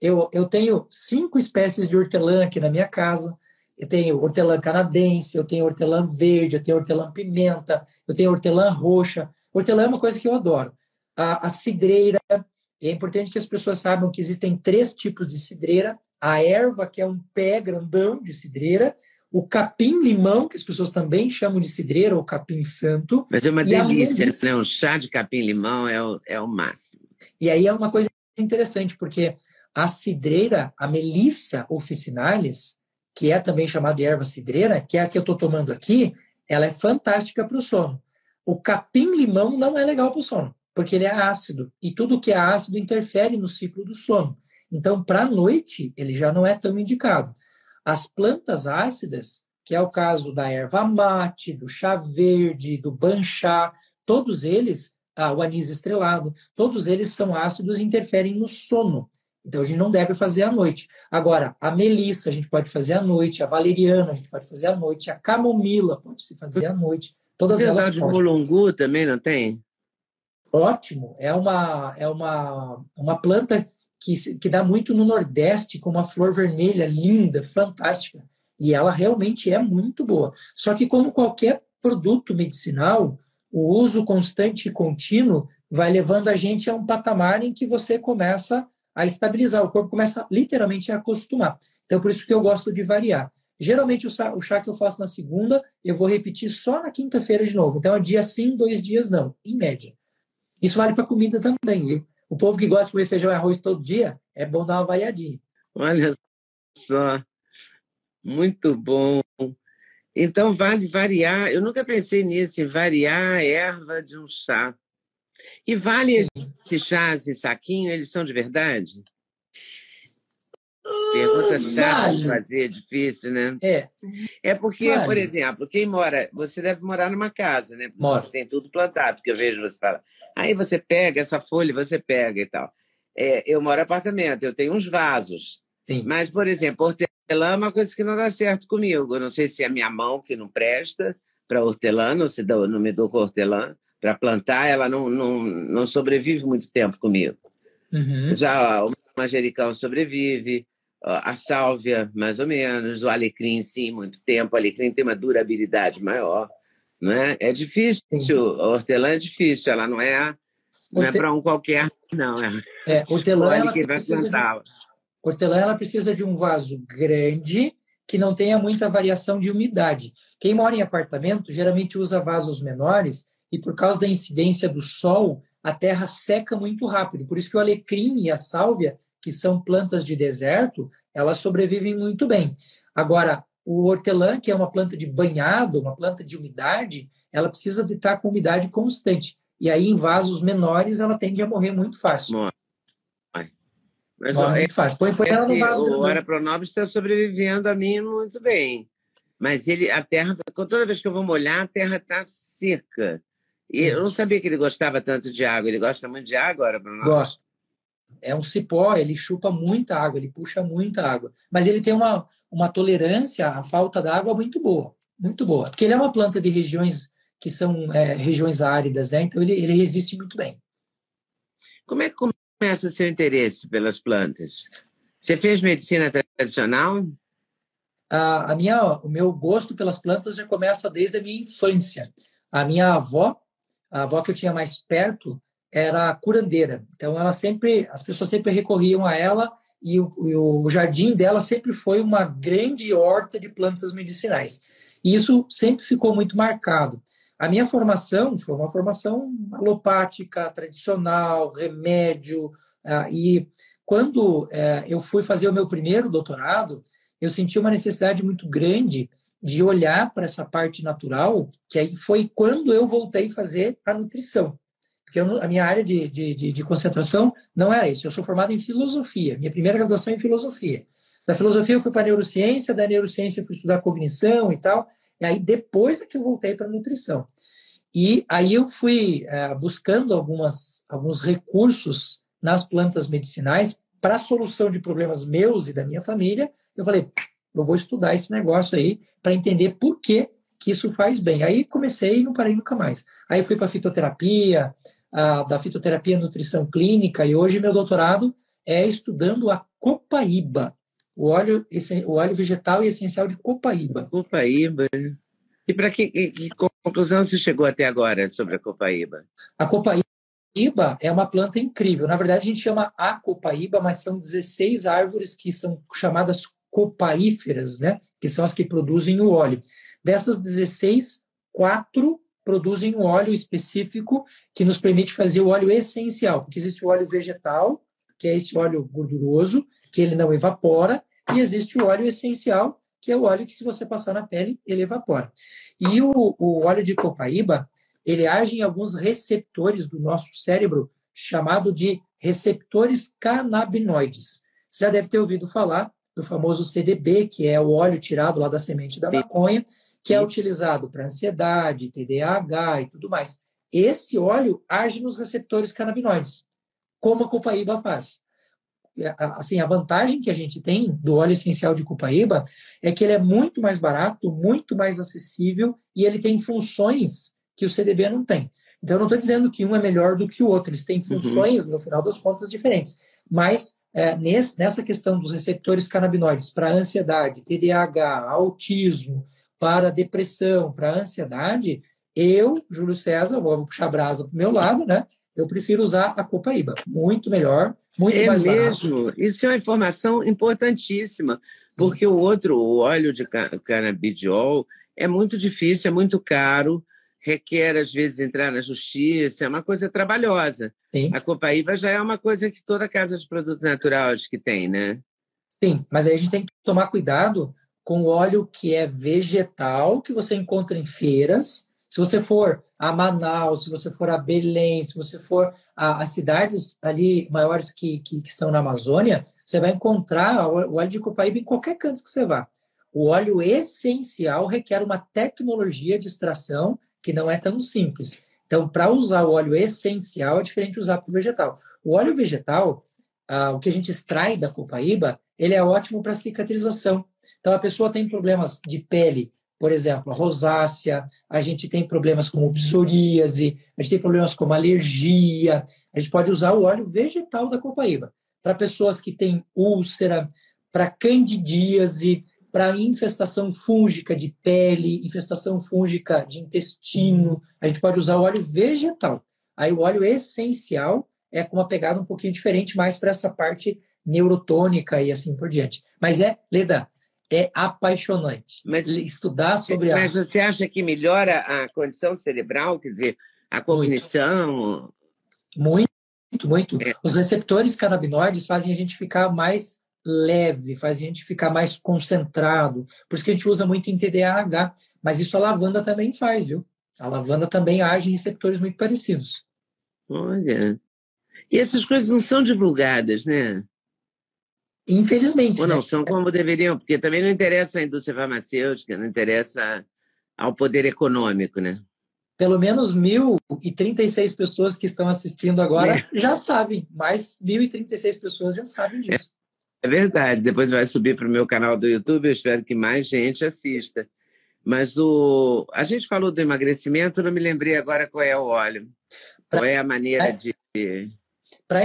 Eu, eu tenho cinco espécies de hortelã aqui na minha casa. Eu tenho hortelã canadense, eu tenho hortelã verde, eu tenho hortelã pimenta, eu tenho hortelã roxa. Hortelã é uma coisa que eu adoro. A, a cidreira, é importante que as pessoas saibam que existem três tipos de cidreira. A erva, que é um pé grandão de cidreira, o capim-limão, que as pessoas também chamam de cidreira ou capim-santo. Mas é uma delícia, né? Um chá de capim-limão é o, é o máximo. E aí é uma coisa interessante, porque a cidreira, a melissa officinalis, que é também chamada de erva cidreira, que é a que eu estou tomando aqui, ela é fantástica para o sono. O capim-limão não é legal para o sono, porque ele é ácido, e tudo que é ácido interfere no ciclo do sono. Então, para a noite, ele já não é tão indicado. As plantas ácidas, que é o caso da erva mate, do chá verde, do banchá, todos eles, ah, o anis estrelado, todos eles são ácidos e interferem no sono. Então a gente não deve fazer à noite. Agora, a melissa a gente pode fazer à noite, a valeriana a gente pode fazer à noite, a camomila pode se fazer à noite. Todas Tem elas podem. mulungu também, não tem? Ótimo, é uma é uma, uma planta que, que dá muito no Nordeste, com uma flor vermelha linda, fantástica. E ela realmente é muito boa. Só que, como qualquer produto medicinal, o uso constante e contínuo vai levando a gente a um patamar em que você começa a estabilizar, o corpo começa literalmente a acostumar. Então, por isso que eu gosto de variar. Geralmente, o chá, o chá que eu faço na segunda, eu vou repetir só na quinta-feira de novo. Então, é dia sim, dois dias não, em média. Isso vale para comida também, viu? O povo que gosta de comer feijão e arroz todo dia, é bom dar uma variadinha. Olha só, muito bom. Então vale variar. Eu nunca pensei nisso, em variar a erva de um chá. E vale esses chás em saquinho, eles são de verdade? Pergunta chata vale. de fazer, difícil, né? É, É porque, Vale. por exemplo, quem mora, você deve morar numa casa, né? Porque Moro. Você tem tudo plantado, porque eu vejo você fala, aí você pega essa folha, você pega e tal. É, eu moro em apartamento, eu tenho uns vasos. sim. Mas, por exemplo, hortelã é uma coisa que não dá certo comigo. Eu não sei se é a minha mão que não presta para hortelã, não, se dou, não me dou com hortelã. Para plantar, ela não, não, não sobrevive muito tempo comigo. Uhum. Já o manjericão sobrevive, ó, a sálvia, mais ou menos, o alecrim, sim, muito tempo. O alecrim tem uma durabilidade maior. Né? É difícil, Sim. a hortelã é difícil, ela não é, não é para um qualquer, não. É É, hortelã, ela que vai precisa de, hortelã ela precisa de um vaso grande que não tenha muita variação de umidade. Quem mora em apartamento geralmente usa vasos menores e por causa da incidência do sol, a terra seca muito rápido. Por isso que o alecrim e a sálvia, que são plantas de deserto, elas sobrevivem muito bem. Agora, o hortelã, que é uma planta de banhado, uma planta de umidade, ela precisa de estar com umidade constante. E aí, em vasos menores, ela tende a morrer muito fácil. Mas ó, Morre muito fácil. Põe, ela no vaso o grandão. Ora Pronobis está sobrevivendo a mim muito bem. Mas ele, a terra, toda vez que eu vou molhar, a terra está seca. E eu não sabia que ele gostava tanto de água. Ele gosta muito de água, Ora Pronobis? Gosto. É um cipó, ele chupa muita água, ele puxa muita água. Mas ele tem uma, uma tolerância à falta d'água muito boa. Muito boa. Porque ele é uma planta de regiões que são é, regiões áridas, né? Então ele, ele resiste muito bem. Como é que começa o seu interesse pelas plantas? Você fez medicina tradicional? A, a minha, o meu gosto pelas plantas já começa desde a minha infância. A minha avó, a avó que eu tinha mais perto, era curandeira. Então ela sempre, as pessoas sempre recorriam a ela e o, e o jardim dela sempre foi uma grande horta de plantas medicinais. E isso sempre ficou muito marcado. A minha formação foi uma formação alopática, tradicional, remédio. ah, e quando eh, eu fui fazer o meu primeiro doutorado, eu senti uma necessidade muito grande de olhar para essa parte natural, que aí foi quando eu voltei a fazer a nutrição. Porque eu a minha área de, de, de, de concentração não era isso. Eu sou formado em filosofia. Minha primeira graduação é em filosofia. Da filosofia eu fui para neurociência, da neurociência eu fui estudar cognição e tal. E aí depois é que eu voltei para nutrição. E aí eu fui eh, buscando algumas, alguns recursos nas plantas medicinais para solução de problemas meus e da minha família. Eu falei, eu vou estudar esse negócio aí para entender por que, que isso faz bem. Aí comecei e não parei nunca mais. Aí fui para fitoterapia, a, da fitoterapia nutrição clínica, e hoje meu doutorado é estudando a copaíba, o óleo, o óleo vegetal e essencial de copaíba. Copaíba. E para que, que, que conclusão você chegou até agora sobre a copaíba? A copaíba é uma planta incrível. Na verdade, a gente chama a copaíba, mas são 16 árvores que são chamadas copaíferas, né? que são as que produzem o óleo. Dessas 16, quatro produzem um óleo específico que nos permite fazer o óleo essencial, porque existe o óleo vegetal, que é esse óleo gorduroso, que ele não evapora, e existe o óleo essencial, que é o óleo que, se você passar na pele, ele evapora. E o, o óleo de copaíba, ele age em alguns receptores do nosso cérebro, chamado de receptores canabinoides. Você já deve ter ouvido falar do famoso CDB, que é o óleo tirado lá da semente da maconha, que é utilizado para ansiedade, TDAH e tudo mais. Esse óleo age nos receptores canabinoides, como a copaíba faz. assim, a vantagem que a gente tem do óleo essencial de Cupaíba é que ele é muito mais barato, muito mais acessível e ele tem funções que o CDB não tem. Então, eu não estou dizendo que um é melhor do que o outro, eles têm uhum. funções, uhum. no final das contas, diferentes. Mas, é, nesse, nessa questão dos receptores canabinoides para ansiedade, TDAH, autismo, para depressão, para ansiedade, eu, Júlio César, vou puxar a brasa para o meu lado, né? Eu prefiro usar a Copaíba. Muito melhor, muito é mais mesmo. Barato. Isso é uma informação importantíssima, porque Sim. o outro, o óleo de canabidiol, é muito difícil, é muito caro, requer, às vezes, entrar na justiça, é uma coisa trabalhosa. Sim. A Copaíba já é uma coisa que toda casa de produto natural acho que tem, né? Sim, mas aí a gente tem que tomar cuidado com óleo que é vegetal, que você encontra em feiras. Se você for a Manaus, se você for a Belém, se você for a, a cidades ali maiores que, que, que, estão na Amazônia, você vai encontrar o óleo de Copaíba em qualquer canto que você vá. O óleo essencial requer uma tecnologia de extração que não é tão simples. Então, para usar o óleo essencial, é diferente de usar para o vegetal. O óleo vegetal, ah, o que a gente extrai da copaíba, ele é ótimo para cicatrização. Então, a pessoa tem problemas de pele, por exemplo, a rosácea, a gente tem problemas como psoríase, a gente tem problemas como alergia. A gente pode usar o óleo vegetal da copaíba. Para pessoas que têm úlcera, para candidíase, para infestação fúngica de pele, infestação fúngica de intestino, a gente pode usar o óleo vegetal. Aí o óleo essencial é com uma pegada um pouquinho diferente, mais para essa parte neurotônica e assim por diante. Mas é, Leda, é apaixonante. Mas estudar sobre a. Mas você acha que melhora a condição cerebral, quer dizer, a cognição? Muito, muito. muito. É. Os receptores canabinoides fazem a gente ficar mais leve, faz a gente ficar mais concentrado. Por isso que a gente usa muito em TDAH. Mas isso a lavanda também faz, viu? A lavanda também age em receptores muito parecidos. Olha. E essas coisas não são divulgadas, né? Infelizmente. Ou não, né? são como deveriam, porque também não interessa a indústria farmacêutica, não interessa ao poder econômico, né? Pelo menos 1.036 pessoas que estão assistindo agora é. já sabem, mais 1.036 pessoas já sabem disso. É. É verdade. Depois vai subir para o meu canal do YouTube. Eu espero que mais gente assista. Mas o... a gente falou do emagrecimento, não me lembrei agora qual é o óleo. Pra... Qual é a maneira de. Para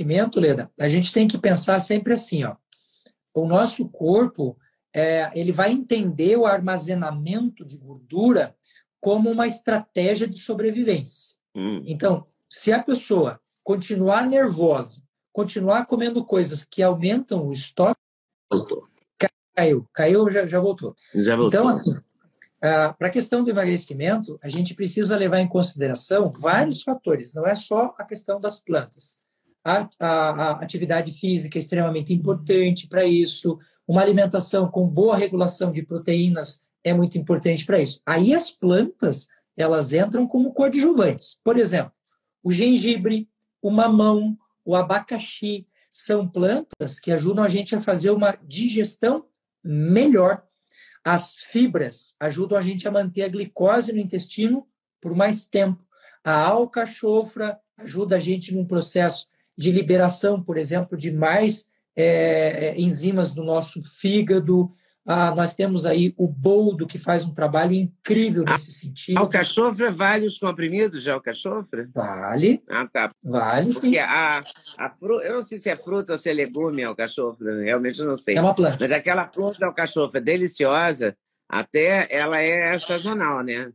emagrecimento, Leda, a gente tem que pensar sempre assim: ó. o nosso corpo é, ele vai entender o armazenamento de gordura como uma estratégia de sobrevivência. Hum. Então, se a pessoa continuar nervosa, continuar comendo coisas que aumentam o estoque. Voltou. Caiu, caiu, já, já voltou. Já voltou. Então, assim, para a questão do emagrecimento, a gente precisa levar em consideração vários fatores, não é só a questão das plantas. A, a, a atividade física é extremamente importante para isso, uma alimentação com boa regulação de proteínas é muito importante para isso. Aí as plantas, elas entram como coadjuvantes. Por exemplo, o gengibre, o mamão, o abacaxi, são plantas que ajudam a gente a fazer uma digestão melhor. As fibras ajudam a gente a manter a glicose no intestino por mais tempo. A alcachofra ajuda a gente num processo de liberação, por exemplo, de mais é, enzimas do nosso fígado. Ah, nós temos aí o boldo, que faz um trabalho incrível nesse sentido. Alcachofra vale os comprimidos de alcachofra? Vale. Ah, tá. Vale, sim. Porque a, a fru... Eu não sei se é fruta ou se é legume alcachofra, realmente não sei. É uma planta. Mas aquela planta de alcachofra deliciosa, até ela é sazonal, né?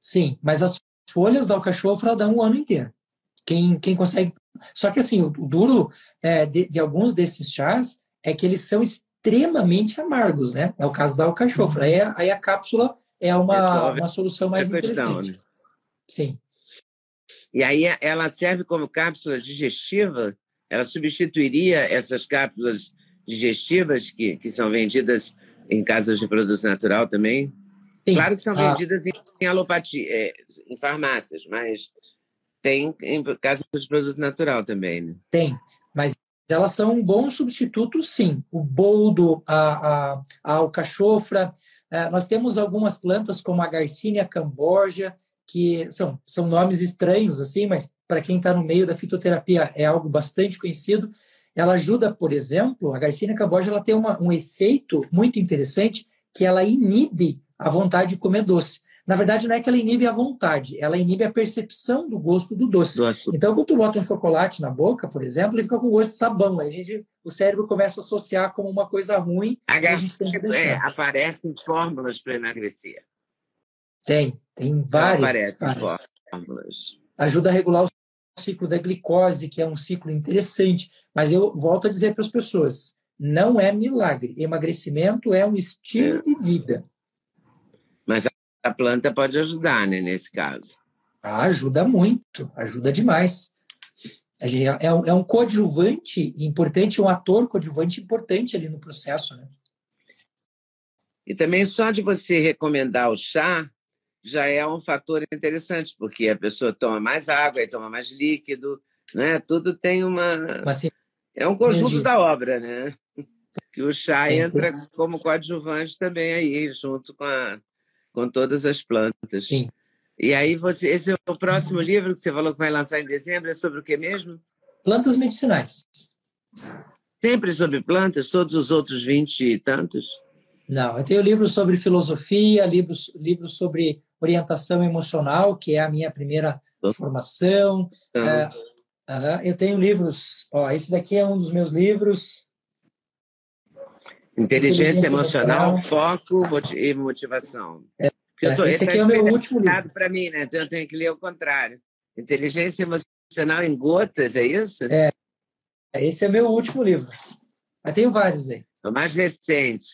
Sim, mas as folhas da alcachofra dão um ano inteiro. Quem, quem consegue... Só que, assim, o, duro é, de, de alguns desses chás é que eles são extremamente amargos, né? É o caso da alcachofra. Aí, aí a cápsula é uma, uma solução mais interessante. Sim. E aí ela serve como cápsula digestiva? Ela substituiria essas cápsulas digestivas que, que são vendidas em casas de produto natural também? Sim. Claro que são ah. vendidas em, em alopatia, é, em farmácias, mas tem em casas de produto natural também, né? Tem, mas elas são um bom substituto, sim. O boldo, a, a, a alcachofra. É, nós temos algumas plantas, como a Garcinia cambogia, que são, são nomes estranhos, assim, mas para quem está no meio da fitoterapia é algo bastante conhecido. ela ajuda, por exemplo, a Garcinia cambogia ela tem uma, um efeito muito interessante que ela inibe a vontade de comer doce. Na verdade, não é que ela inibe a vontade, ela inibe a percepção do gosto do doce. doce. Então, quando tu bota um chocolate na boca, por exemplo, ele fica com gosto de sabão. Aí a gente, o cérebro começa a associar como uma coisa ruim. A, a gente tem que é, aparecem fórmulas para emagrecer. Tem, tem várias. Aparecem fórmulas. Ajuda a regular o ciclo da glicose, que é um ciclo interessante. Mas eu volto a dizer para as pessoas: não é milagre. Emagrecimento é um estilo é. de vida. A planta pode ajudar, né, nesse caso. Ah, ajuda muito, ajuda demais. É, é, um, é um coadjuvante importante, um ator coadjuvante importante ali no processo, né? E também só de você recomendar o chá já é um fator interessante, porque a pessoa toma mais água e toma mais líquido, né? Tudo tem uma. Mas, é um conjunto da obra, né? Que o chá entra como coadjuvante também aí, junto com a, com todas as plantas. Sim. E aí você, esse é o próximo livro que você falou que vai lançar em dezembro, é sobre o que mesmo? Plantas medicinais. Sempre sobre plantas, todos os outros vinte e tantos? Não, eu tenho livros sobre filosofia, livros, livros sobre orientação emocional, que é a minha primeira formação. É, uh, eu tenho livros, ó, esse daqui é um dos meus livros. Inteligência, Inteligência emocional, emocional, foco e motivação. É, tô, esse, esse aqui é o meu último livro. para mim, né? Então eu tenho que ler o contrário. Inteligência emocional em gotas, é isso? É. Esse é meu último livro. Mas tenho vários aí. O mais recente.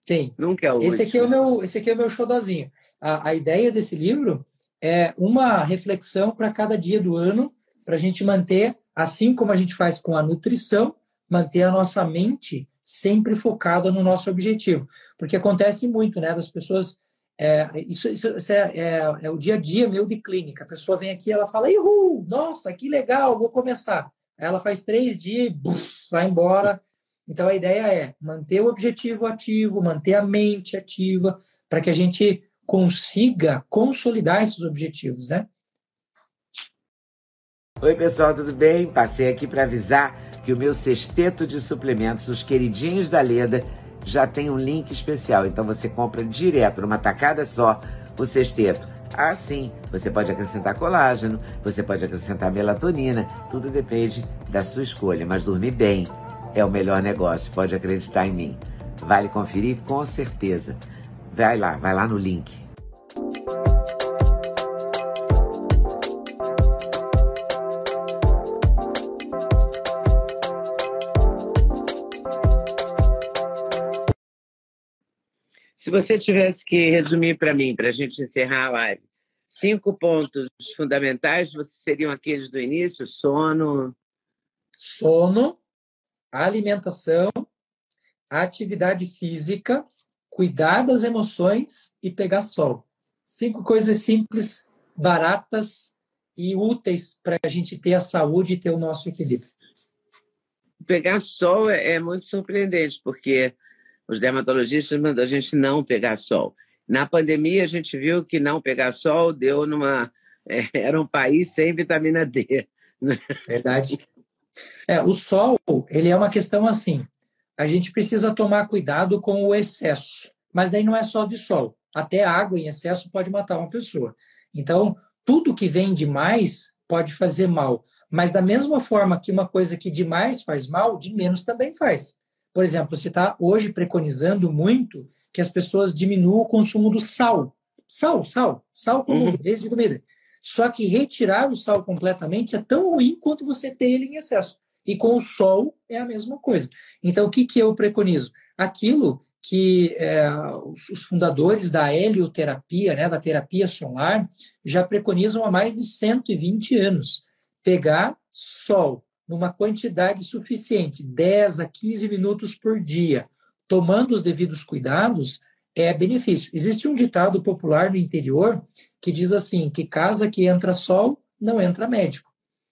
Sim. Nunca é o esse último. Aqui é o meu, esse aqui é o meu xodozinho. A, a ideia desse livro é uma reflexão para cada dia do ano, para a gente manter, assim como a gente faz com a nutrição, manter a nossa mente sempre focada no nosso objetivo. Porque acontece muito, né, das pessoas. É, isso, isso, isso é, é, é, o dia a dia meu de clínica. A pessoa vem aqui ela fala, Ihu, nossa, que legal, vou começar. ela faz três dias buf, vai embora. Então a ideia é manter o objetivo ativo, manter a mente ativa, para que a gente consiga consolidar esses objetivos, né? Oi, pessoal, tudo bem? Passei aqui para avisar que o meu sexteto de suplementos, os queridinhos da Leda, já tem um link especial. Então você compra direto, numa tacada só, o sexteto. Ah, sim, você pode acrescentar colágeno, você pode acrescentar melatonina, tudo depende da sua escolha. Mas dormir bem é o melhor negócio, pode acreditar em mim. Vale conferir com certeza. Vai lá, vai lá no link. Se você tivesse que resumir para mim, para a gente encerrar a live, cinco pontos fundamentais seriam aqueles do início: sono. Sono, alimentação, atividade física, cuidar das emoções e pegar sol. Cinco coisas simples, baratas e úteis para a gente ter a saúde e ter o nosso equilíbrio. Pegar sol é, é muito surpreendente, porque os dermatologistas mandam a gente não pegar sol. Na pandemia, a gente viu que não pegar sol deu numa. É, era um país sem vitamina D. Né? Verdade. É, o sol, ele é uma questão assim. A gente precisa tomar cuidado com o excesso. Mas daí não é só de sol. Até água em excesso pode matar uma pessoa. Então, tudo que vem demais pode fazer mal. Mas da mesma forma que uma coisa que demais faz mal, de menos também faz. Por exemplo, você está hoje preconizando muito que as pessoas diminuam o consumo do sal. Sal, sal, sal como uhum. de comida. Só que retirar o sal completamente é tão ruim quanto você ter ele em excesso. E com o sol é a mesma coisa. Então, o que, que eu preconizo? Aquilo que é, os fundadores da helioterapia, né, da terapia solar, já preconizam há mais de 120 anos. Pegar sol, numa quantidade suficiente, 10 a 15 minutos por dia, tomando os devidos cuidados, é benefício. Existe um ditado popular no interior que diz assim: que casa que entra sol, não entra médico.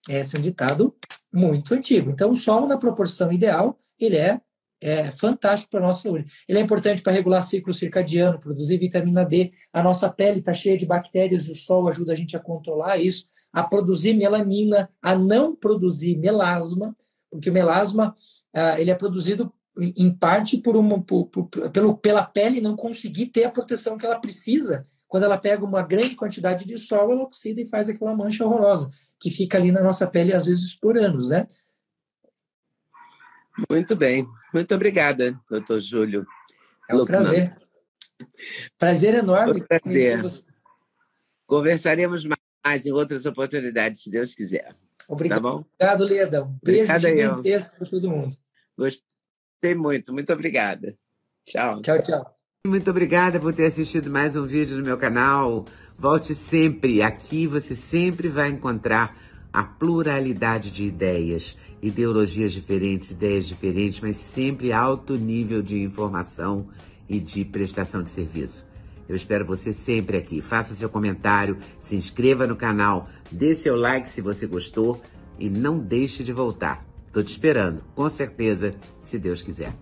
Esse é um ditado muito antigo. Então, o sol, na proporção ideal, ele é, é fantástico para a nossa saúde. Ele é importante para regular ciclo circadiano, produzir vitamina D. A nossa pele está cheia de bactérias e o sol ajuda a gente a controlar isso a produzir melanina, a não produzir melasma, porque o melasma ah, ele é produzido em parte por uma, por, por, pelo, pela pele não conseguir ter a proteção que ela precisa. Quando ela pega uma grande quantidade de sol, ela oxida e faz aquela mancha horrorosa, que fica ali na nossa pele, às vezes, por anos, né? Muito bem. Muito obrigada, doutor Júlio. É um prazer. Prazer enorme. prazer. Conversaremos mais em outras oportunidades, se Deus quiser. Obrigado, tá obrigado Leda. Um beijo Obrigada gigantesco para todo mundo. Gostei muito. Muito obrigada. Tchau. Tchau, tchau. Muito obrigada por ter assistido mais um vídeo no meu canal. Volte sempre. Aqui você sempre vai encontrar a pluralidade de ideias, ideologias diferentes, ideias diferentes, mas sempre alto nível de informação e de prestação de serviço. Eu espero você sempre aqui. Faça seu comentário, se inscreva no canal, dê seu like se você gostou e não deixe de voltar. Estou te esperando, com certeza, se Deus quiser.